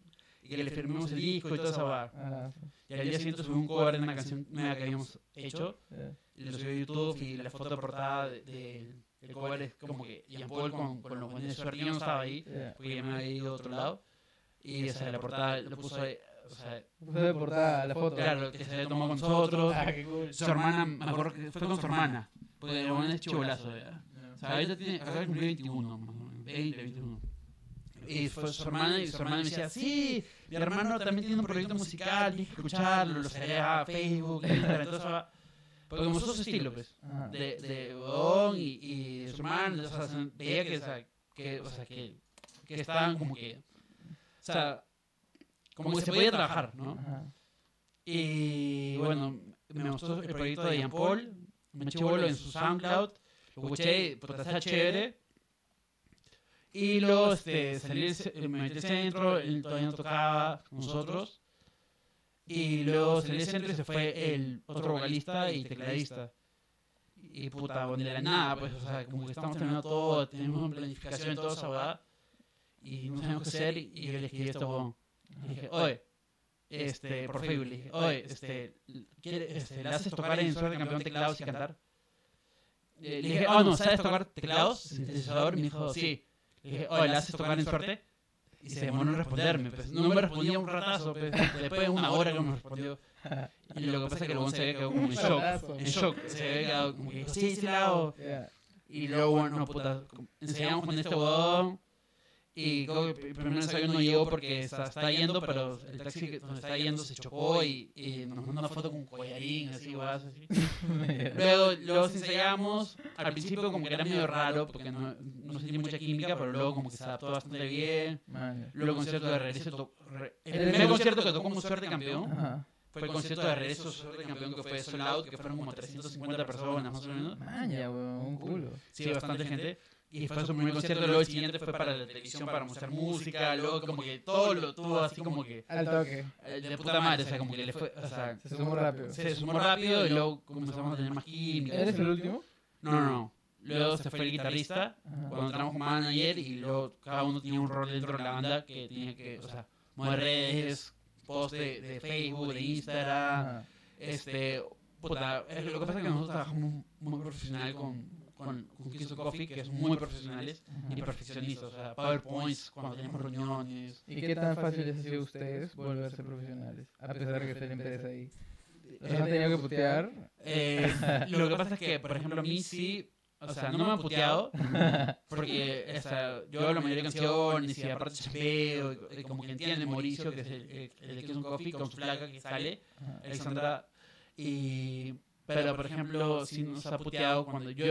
y que le firmemos el disco y toda esa va. ah, Y al día siguiente subí un cover de una canción nueva que habíamos hecho, eh, y lo subí a YouTube y la foto de portada de- de- del cover es como que Ian Paul con, con los buenos de suerte, yo no estaba ahí, yeah. porque ya me había ido a otro lado, y o sea, la portada lo puso, ahí, o sea, Fue de portada la foto. claro, que se había tomado con nosotros, Ah, cool. su hermana, me acuerdo que fue con su hermana, porque el hermano es chivolazo, ya. O sea, ahorita tiene, acá cumplió 21, más o menos, 20, 21. Y fue su hermana y su hermana me decía, sí, mi hermano también tiene un proyecto musical, tienes que escucharlo, lo seguiré a Facebook, Instagram, todo eso. Porque como sos estilo, pues, Ajá. de, de Bodón y, y de su hermano, o sea, se- veía que, o sea, que, o sea, que, que estaban como que, o sea, como que se podía trabajar, ¿no? Ajá. Y bueno, me gustó el proyecto de Ian Paul, me eché bolo en su SoundCloud, lo escuché, puta, está chévere. Y luego este, salí, ce- me metí al centro, él todavía no tocaba con nosotros. Y luego del centro y se fue el otro vocalista y tecladista. Y puta, bueno, de la nada, pues, o sea, como que estamos terminando todo, tenemos una planificación todo esa verdad. Y no sabemos qué hacer, y yo le este huevón. Le dije, oye, este, por Facebook, le dije, oye, este, ¿quiere, este, ¿le haces tocar en suerte campeón teclados y cantar? Le le dije, oh, no, ¿sabes tocar teclados? Sintetizador, me dijo, sí. Le dije, oye, ¿le haces tocar en suerte? Y se demoró en responderme, pues. No me respondía un ratazo, pues. Después de una hora que me respondió. Y lo que pasa es que luego se había quedado como en shock. En shock. Se había quedado como que, sí, sí, la hago. Yeah. Y luego, bueno, puta, ensayamos con este huevón. Y creo que el primer ensayo no llegó porque está, está yendo, pero el taxi que- donde está yendo se chocó y, y nos mandó una foto con un collarín, así, huevadas así. Luego, luego ensayamos, al principio como que era medio raro porque no, no sentí mucha química, pero luego como que se adaptó bastante bien. Luego el concierto de regreso, to- re- el ¿Eres primer concierto que tocó como suerte campeón Ajá. fue el concierto de regreso suerte campeón que fue Sold Out, que fueron como 350 personas más o menos. Maña, weón, un culo. Sí, bastante gente. Y fue su primer concierto, luego el siguiente fue para la televisión para mostrar música, luego como que todo lo tuvo así como que Al toque. eh, de puta madre, o sea, como que le fue, o sea, Se sumó rápido. se sumó rápido y luego comenzamos a tener más química. ¿Eres el último? No, no, no. Luego se fue el guitarrista, Ajá. cuando entramos como manager y luego cada uno tenía un rol dentro de la banda que tenía que, o sea, mover redes, post de, de Facebook, de Instagram, Ajá. este, puta, lo que pasa es que nosotros trabajamos muy profesional con, con, con Kiss Coffee, que son muy profesionales y perfeccionistas, o sea, PowerPoints cuando tenemos reuniones. ¿Y qué tan fácil les ha sido a ustedes volverse profesionales? A pesar de que está la empresa ahí. ¿Los han tenido que putear? Eh, lo que pasa es que, por ejemplo, a mí sí, o sea, no me han puteado, porque o sea, yo hablo la mayoría de canciones y aparte chapeo, y, y como que entiende Mauricio, que es el, el, el Coffee, con su flaca que sale. Alexandra, y, pero por ejemplo, sí nos ha puteado cuando yo,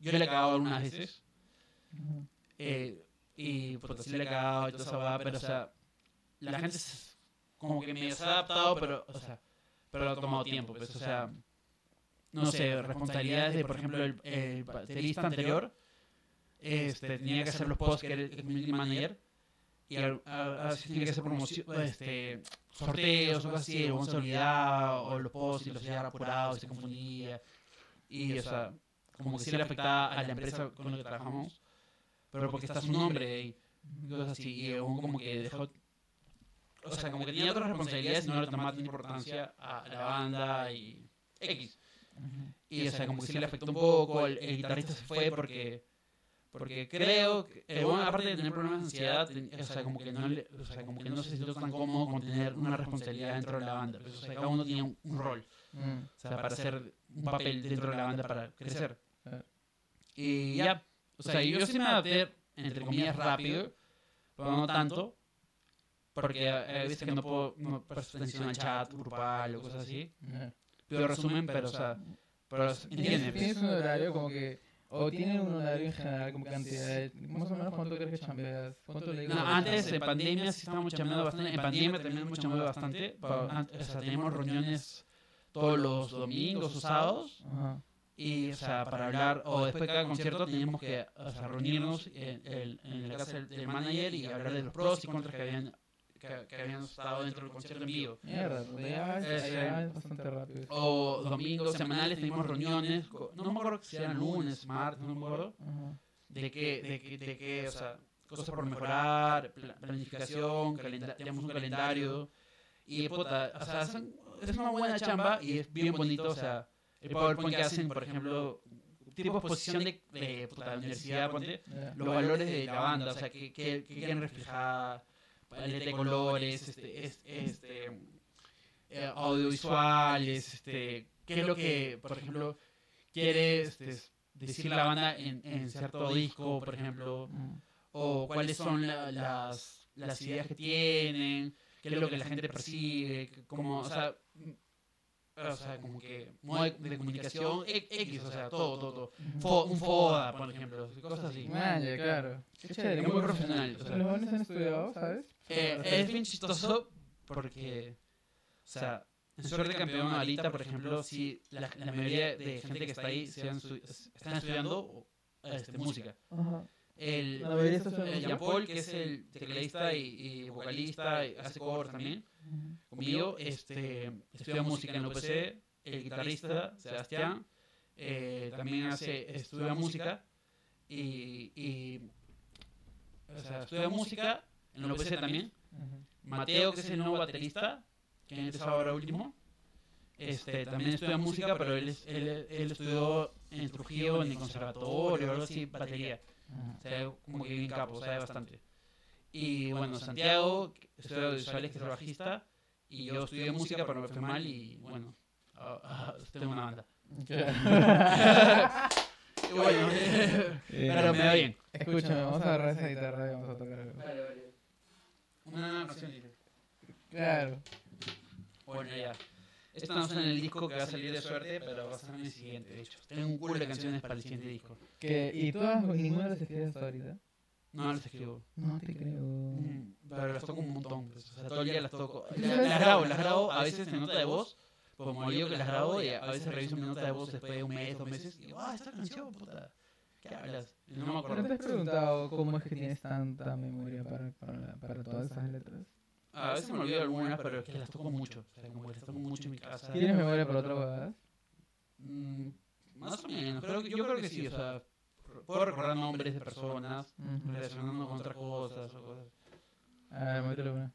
yo le he cagado algunas veces, eh, y puta, sí le he cagado y todo eso va, pero o sea, la gente es como que me se ha adaptado, pero, o sea, pero ha tomado tiempo, pues, o sea, no sé, responsabilidades de, por ejemplo, el, el baterista anterior, este, tenía que hacer los posts que era el community manager, y a, veces tenía que hacer promoción, este, sorteos o cosas así, el se olvidaba, o los posts y los hacía apurados y se confundía, y, o sea, como que sí le afectaba a la empresa con la que trabajamos, pero porque está su nombre y cosas así, y huevón como que dejó, o sea, como que tenía otras responsabilidades y no le tomaba tanta importancia a la banda y X. Y, o sea, como que sí le afectó un poco, el, el guitarrista se fue porque, porque creo que, el huevón, aparte de tener problemas de ansiedad, ten- o sea, como que no, le- o sea, como que no se sintió tan cómodo con tener una responsabilidad dentro de la banda. Pues, o sea, cada uno tenía un, un rol, Mm. o sea, para hacer un papel dentro de la banda para crecer. Y ya, o sea, yo sí me adapté, entre comillas, rápido, pero no tanto, porque hay veces que no puedo no al chat grupal o cosas así. Yeah. Pido resumen, pero, o sea, pero ¿Tienes, entiende. tienes un horario como que... O tienen un horario en general como cantidad de... Más o menos cuánto crees que chambeas. ¿Cuánto le No, antes, en pandemia, sí estábamos chambeando bastante. En pandemia también hemos chambeado bastante. an- O sea, teníamos reuniones todos los domingos o sábados. Ajá. Y, o sea, para hablar, o después de cada concierto teníamos que o sea, reunirnos en, en- en la casa del, del manager y hablar de los pros y contras que habían, que, que habían estado dentro del concierto en vivo. Mierda, pero ya es, Ese- ya es bastante rápido. O domingos semanales teníamos reuniones, no me acuerdo si eran lunes, martes, no me acuerdo, de qué, de qué, de qué, o sea, cosas por mejorar, pla- planificación, teníamos un calendario. Y puta, o sea, es una buena chamba y es bien bonito, o sea, el PowerPoint que hacen, por ejemplo, tipo de exposición de, de puta, la universidad, ponte, los valores de la banda, o sea, que, que, que quieren reflejar, paleta de colores, este, es- este, eh, audiovisuales, este, qué es lo que, por ejemplo, quiere este, decir la banda en, en cierto disco, por ejemplo, Mm. o cuáles son la- las, las ideas que tienen, qué es lo que la gente percibe, como, o sea, mm, o sea, como que modo de, comunicación X, o sea, todo, todo, todo. Fo- un FODA, por ejemplo, cosas así. Claro. Qué chévere. Es muy profesional, o sea. Los jóvenes han estudiado, ¿sabes? Eh, es bien chistoso porque, o sea, en Suerte Campeón ahorita, por ejemplo, si la, la mayoría de gente que está ahí se han estu- están estudiando este, música. Ajá. El, el. Jean Paul, que es el tecladista y, y vocalista, y hace covers también, conmigo, este, estudia música en la UPC, el guitarrista, Sebastián, eh, también hace, estudia música y, y o sea, estudia música en la UPC también. Mateo, que es el nuevo baterista, que ha empezado ahora último, este, también estudia música, pero él, es- él, él estudió en Trujillo, en el conservatorio, algo así, batería. O sea, como que bien capo, sabe bastante. Y bueno, Santiago, estudia audiovisuales, que es el bajista, y yo estudié música, pero me fue mal, y bueno, ah, ah, tengo una banda. Y bueno, pero me va bien. Escúchame, vamos a agarrar esa guitarra y vamos a tocar algo. Una canción, dice. Claro. Bueno, ya. Esto no está en el disco que va a salir de suerte, pero va a estar en el siguiente, de hecho. Tengo un culo de canciones para el siguiente disco. ¿Y todas, ninguna las escribes hasta ahorita? No las escribo. No te creo. Mm, Pero las toco un montón. pues, O sea, todo el día las toco. La- Las grabo, las grabo a veces en nota de voz. Como digo que las grabo y a veces reviso mi nota de voz después de un mes, dos meses. Y digo, ah, esta canción, puta. ¿Qué hablas? Y no me ¿No acuerdo. te has preguntado cómo es que tienes tanta memoria para, para, para todas esas letras? A veces me olvido algunas, pero es que las toco mucho. O sea, como que las toco mucho en mi casa. ¿Tienes memoria para otras huevadas? Mm, Más o menos. Creo que, yo creo que sí. O sea, puedo recordar nombres de personas relacionando con otras cosas o cosas. A ver, métele una.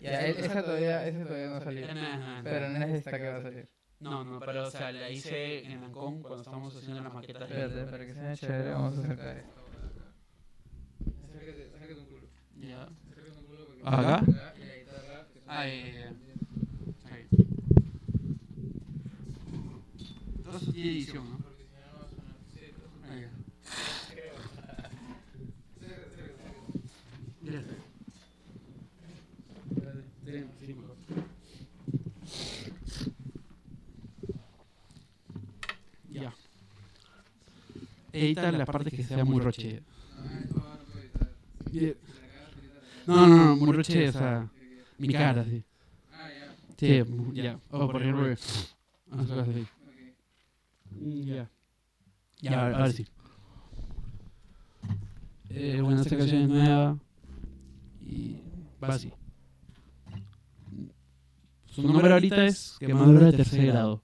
Ya, e- esa todavía, esa todavía no salió. Ajá. Pero no es esta que va a salir. No, no, pero o sea, la hice en Ancón cuando estábamos haciendo las maquetas. Espérate, para que sea chévere, vamos a acercar esto. Acércate, acércate un culo. Ya. Acércate un culo porque... ¿Acá? Y la guitarra... que Ah, tiene edición, ¿no? Ya. Edita la parte que sea muy roche. No No, no, no, muy roche, o sea, mi cara, sí. Ah, ya. Sí, ya. O por ejemplo, ah, cosas así. Ok. Ya. Ya, ahora, ahora sí. Eh, bueno, esta canción es nueva y va así. Su nombre ahorita es Quemadura de tercer grado.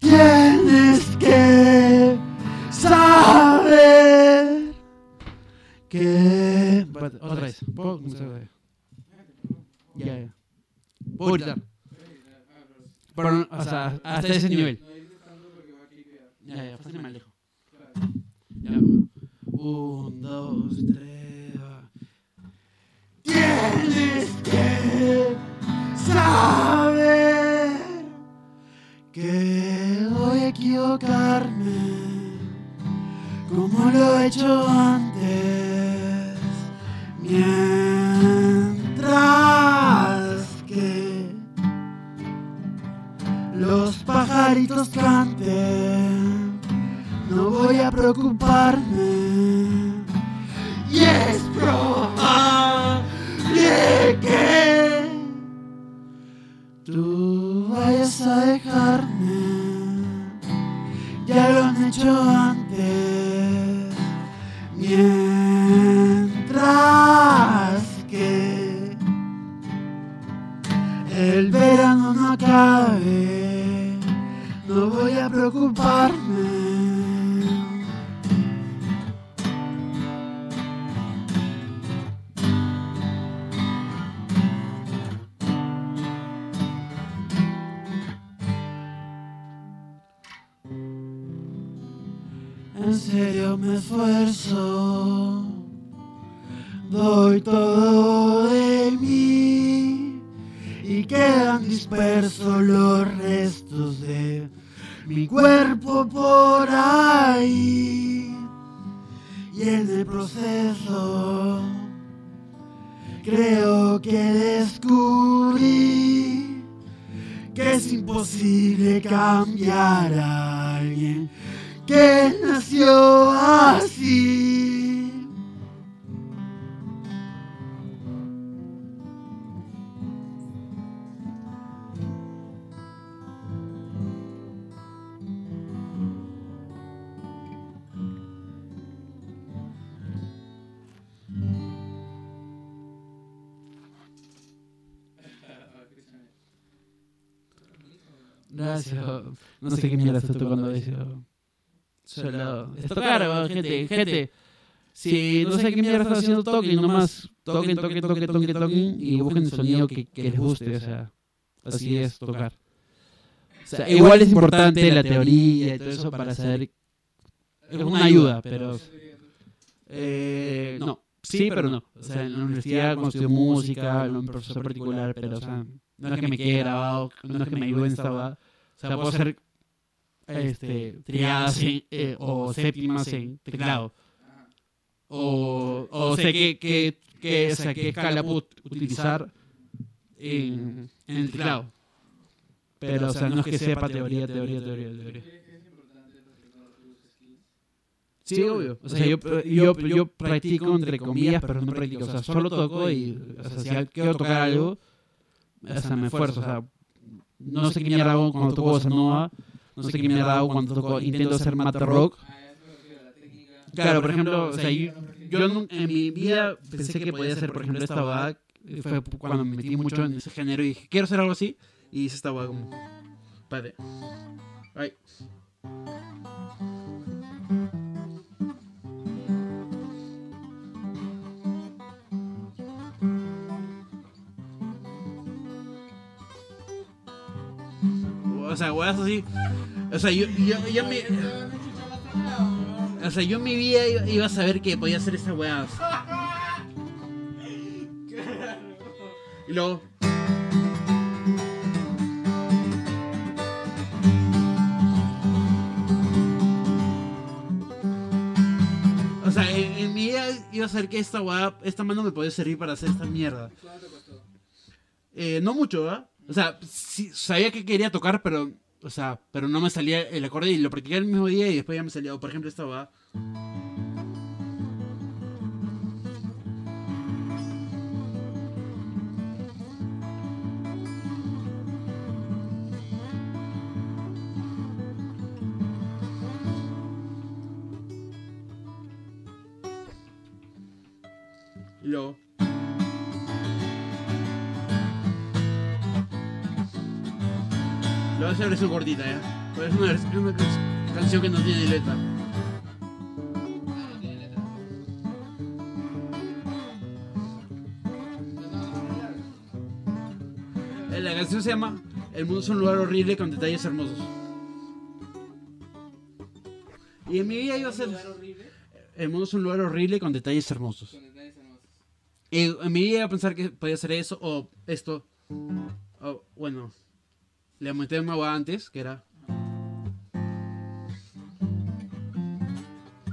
Tienes que saber que... Otra vez. ¿Puedo? Ya, ya. Puedo gritar. Pero, o sea, hasta ese nivel. Ya, ya, fácil más lejos. Claro. Ya. Un, dos, tres. va. Tienes que saber que voy a equivocarme como lo he hecho antes. Mientras que los pajaritos canten, no voy a preocuparme. Y es probable que tú vayas a dejarme. Ya lo han hecho antes. Mientras el verano no acabe, no voy a preocuparme. En serio me esfuerzo, doy todo de quedan dispersos los restos de mi cuerpo por ahí. Y en el proceso creo que descubrí que es imposible cambiar a alguien que nació así. No sé qué mierda estás tocando eso. Solo. Es tocar, weón, gente, gente. Si no sé qué mierda están haciendo, toquen nomás. Toquen, toquen, toquen, toquen, toquen. Y busquen el sonido que, que les guste. O sea, así es tocar. O sea, igual es importante la teoría y todo eso para saber. Es una ayuda, pero. Eh, no. Sí, pero no. O sea, en la universidad, estudio música, en un profesor particular, pero, o sea, no es que me quede grabado, no es que me ayude en esta. O sea, puedo hacer este, triadas en, eh, o séptimas en teclado. O, o sé qué que, que, o sea, qué escala puedo utilizar en, en el teclado. Pero, o sea, no es que sepa teoría, teoría, teoría, teoría. Sí, obvio. O sea, yo, yo, yo practico entre comillas, pero no practico. O sea, solo toco y, o sea, si quiero tocar algo, o sea, me esfuerzo. O sea, no sé qué mierda hago cuando toco bossa nova, no sé qué mierda hago cuando toco, intento hacer mate rock. Claro, por ejemplo, o sea, yo, en mi vida pensé que podía hacer, por ejemplo, esta boda. Fue cuando me metí mucho en ese género y dije, quiero hacer algo así. Y hice esta boda como. Espérate. Ay. O sea, weas así. O sea, yo, yo, yo me. O sea, yo en mi vida iba, a saber que podía hacer esta weá. Y luego. O sea, en, en mi vida iba a saber que esta weá, esta mano me podía servir para hacer esta mierda. Eh, no mucho, ¿verdad? O sea, sí, sabía que quería tocar, pero, o sea, pero no me salía el acorde y lo practiqué el mismo día y después ya me salía. Por ejemplo, esta va. Y luego. Lo voy a hacer versión cortita, ¿ya? Pues es una, vers- una can- canción que no tiene letra. Eh, La canción se llama El mundo es un lugar horrible con detalles hermosos. Y en mi vida iba a ser... El mundo es un lugar horrible con detalles hermosos. Y en mi vida iba a pensar que podía ser eso o esto. O, bueno, le aumenté una hueá antes, que era.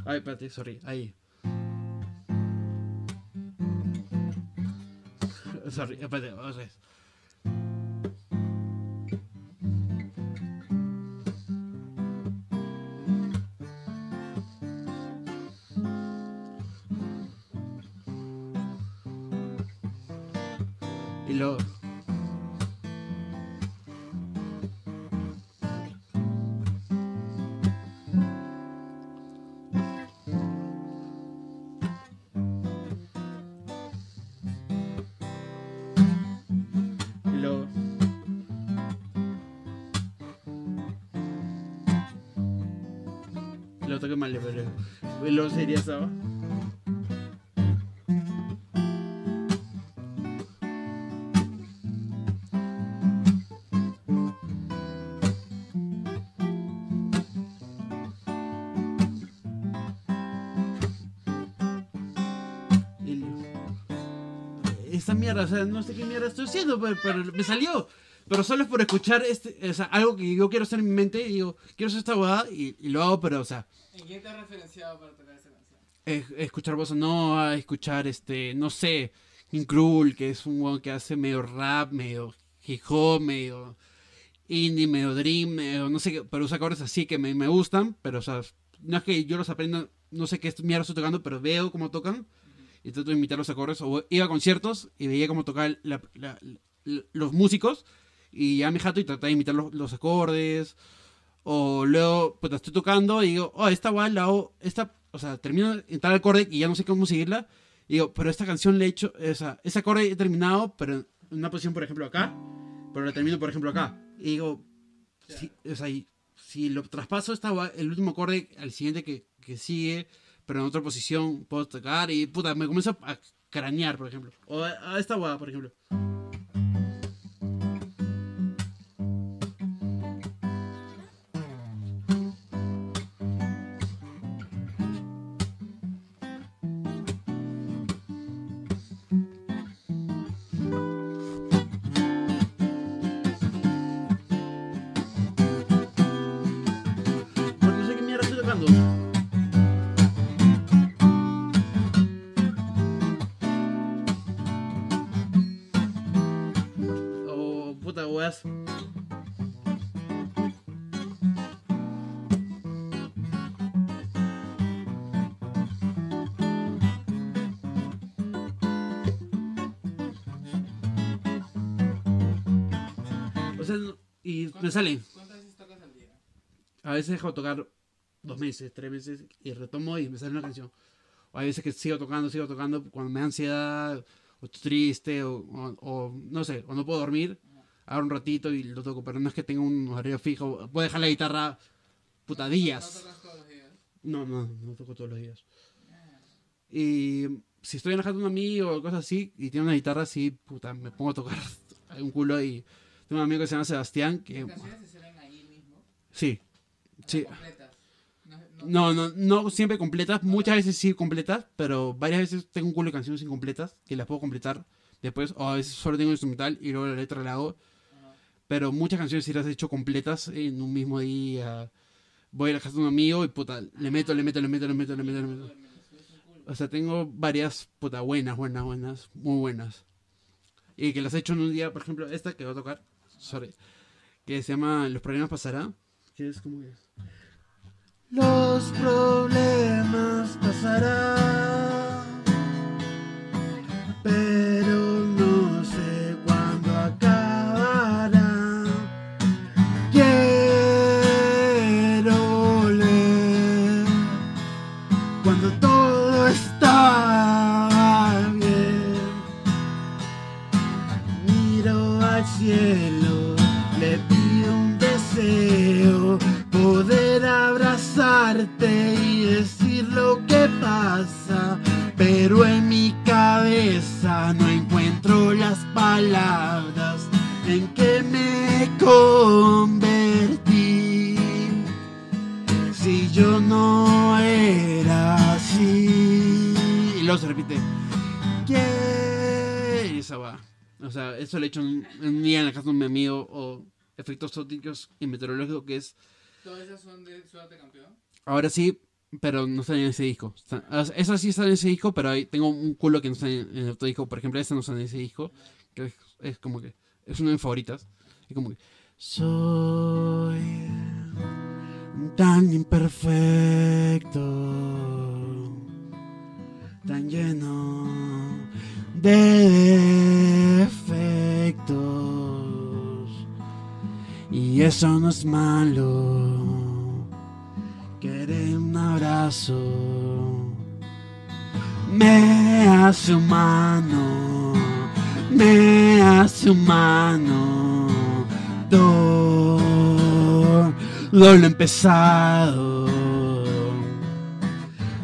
Ay, espérate, sorry, ahí. sorry, espérate, vamos a ver. male bere pues, belum seria sama Esta mierda, o sea, no sé qué mierda estoy haciendo, pero, pero me salió. Pero solo es por escuchar este, o sea, algo que yo quiero hacer en mi mente y digo, quiero hacer esta boda y, y lo hago, pero, o sea, ¿En quién te has referenciado para tocar esa canción? es- escuchar bossa nova, escuchar este, no sé, King Krul, que es un weón que hace medio rap, medio hip hop, medio indie, medio dream, medio no sé qué, pero usa acordes así que me, me gustan, pero o sea, no es que yo los aprenda, no sé qué mierda estoy tocando, pero veo cómo tocan y trato de imitar los acordes, o iba a conciertos y veía cómo tocaban la- la- la- los músicos y ya me jato y trataba de imitar los, los acordes. O luego, pues la estoy tocando y digo, oh, esta guay la hago, esta, o sea, termino en tal acorde y ya no sé cómo seguirla. Y digo, pero esta canción le he hecho, o sea, ese acorde he terminado, pero en una posición, por ejemplo, acá, pero la termino, por ejemplo, acá. Y digo, si, o sea, y si lo traspaso esta guay, el último acorde al siguiente que, que sigue, pero en otra posición, puedo tocar y puta, me comienzo a cranear, por ejemplo. O a, a esta guay, por ejemplo. O sea, y me salen. ¿Cuántas veces tocas al día? A veces dejo de tocar dos meses, tres meses y retomo y me sale una canción. O hay veces que sigo tocando, sigo tocando cuando me da ansiedad o triste o, o- o no sé, o no puedo dormir. Hago un ratito y lo toco, pero no es que tenga un horario fijo. Puedo dejar la guitarra puta ¿No días. tocas todos los días? No, no, no toco todos los días. Y si estoy enojado con un amigo o cosas así y tiene una guitarra así, puta, me pongo a tocar un culo y tengo un amigo que se llama Sebastián que ¿Las canciones se suenan ahí mismo? sí, sí. Completas. No, No, no, no siempre completas, muchas veces sí completas, pero varias veces tengo un culo de canciones incompletas que las puedo completar después, o a veces solo tengo instrumental y luego la letra la hago. Pero muchas canciones sí las he hecho completas en un mismo día. Voy a la casa de un amigo y puta, le meto, le meto, le meto, le meto, le meto, le meto. O sea, tengo varias puta buenas, buenas, buenas, muy buenas. Y que las he hecho en un día, por ejemplo, esta que voy a tocar, sorry, que se llama Los problemas pasarán, que es como que... Los problemas pasarán, efectos ópticos y meteorológicos que es. ¿Todas esas son de Suerte Campeón? Ahora sí, pero no están en ese disco. Están- sea, esas sí están en ese disco, pero ahí tengo un culo que no está en, en el otro disco. Por ejemplo, esta no está en ese disco. Que es, es como que. Es una de mis favoritas. Es como que. Soy tan imperfecto, tan lleno de defectos. Y eso no es malo. Querer un abrazo me hace humano, me hace humano. Todo lo empezado,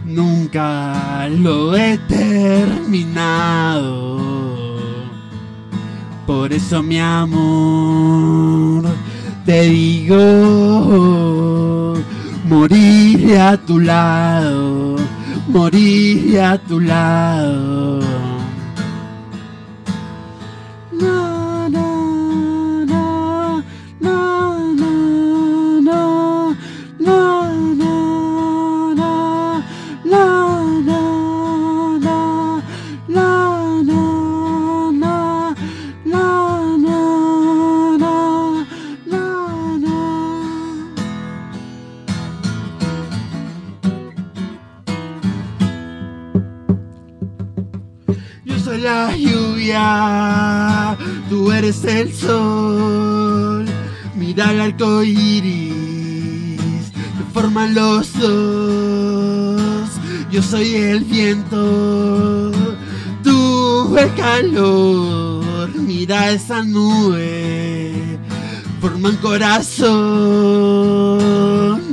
nunca lo he terminado. Por eso mi amor, te digo, moriré a tu lado, moriré a tu lado. na, el sol. Mira el arco iris, forman los dos. Yo soy el viento, tú el calor. Mira esa nube, forman corazón.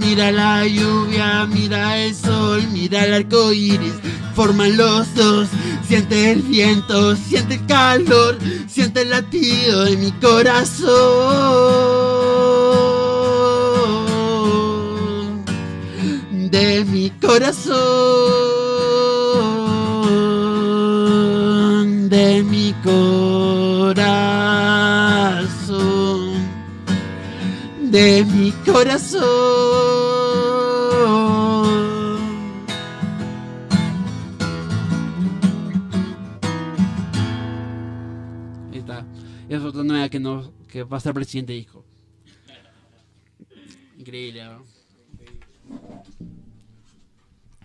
Mira la lluvia, mira el sol, mira el arco iris, forman los dos. Siente el viento, siente el calor, siente el latido de mi corazón. De mi corazón. De mi corazón. De mi corazón. Otra nueva que, no, que va a ser presidente hijo. Increíble, ¿no?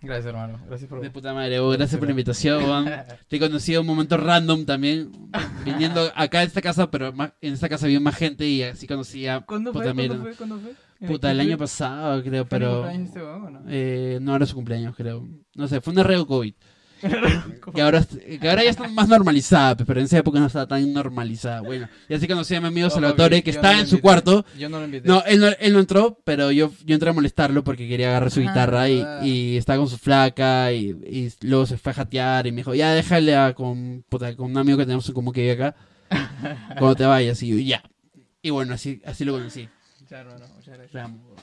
Gracias, hermano. Gracias por. De puta madre, oh, gracias por la invitación. Te he conocido un momento random también, viniendo acá a esta casa, pero más- en esta casa había más gente y así conocía. ¿Cuándo fue? puta, ¿Cuándo mira, fue? ¿Cuándo fue? ¿En Puta, el año pasado creo, ¿Fue el pero este huevón o no? eh, no era su cumpleaños creo. No sé, fue un arreo COVID. Que ahora, que ahora ya está más normalizada, pero en esa época no estaba tan normalizada. Bueno, y así conocí a mi amigo Salvatore, que yo está no lo en su cuarto. Yo no lo invité. No él, no, él no entró, pero yo, yo entré a molestarlo porque quería agarrar su Ah, guitarra y, verdad. y estaba con su flaca y, y luego se fue a jatear y me dijo, ya déjale a, con, puta, con un amigo que tenemos como que vive acá, cuando te vayas y yo, ya. Y bueno, así, así lo conocí. Ya, hermano, muchas gracias. Amo.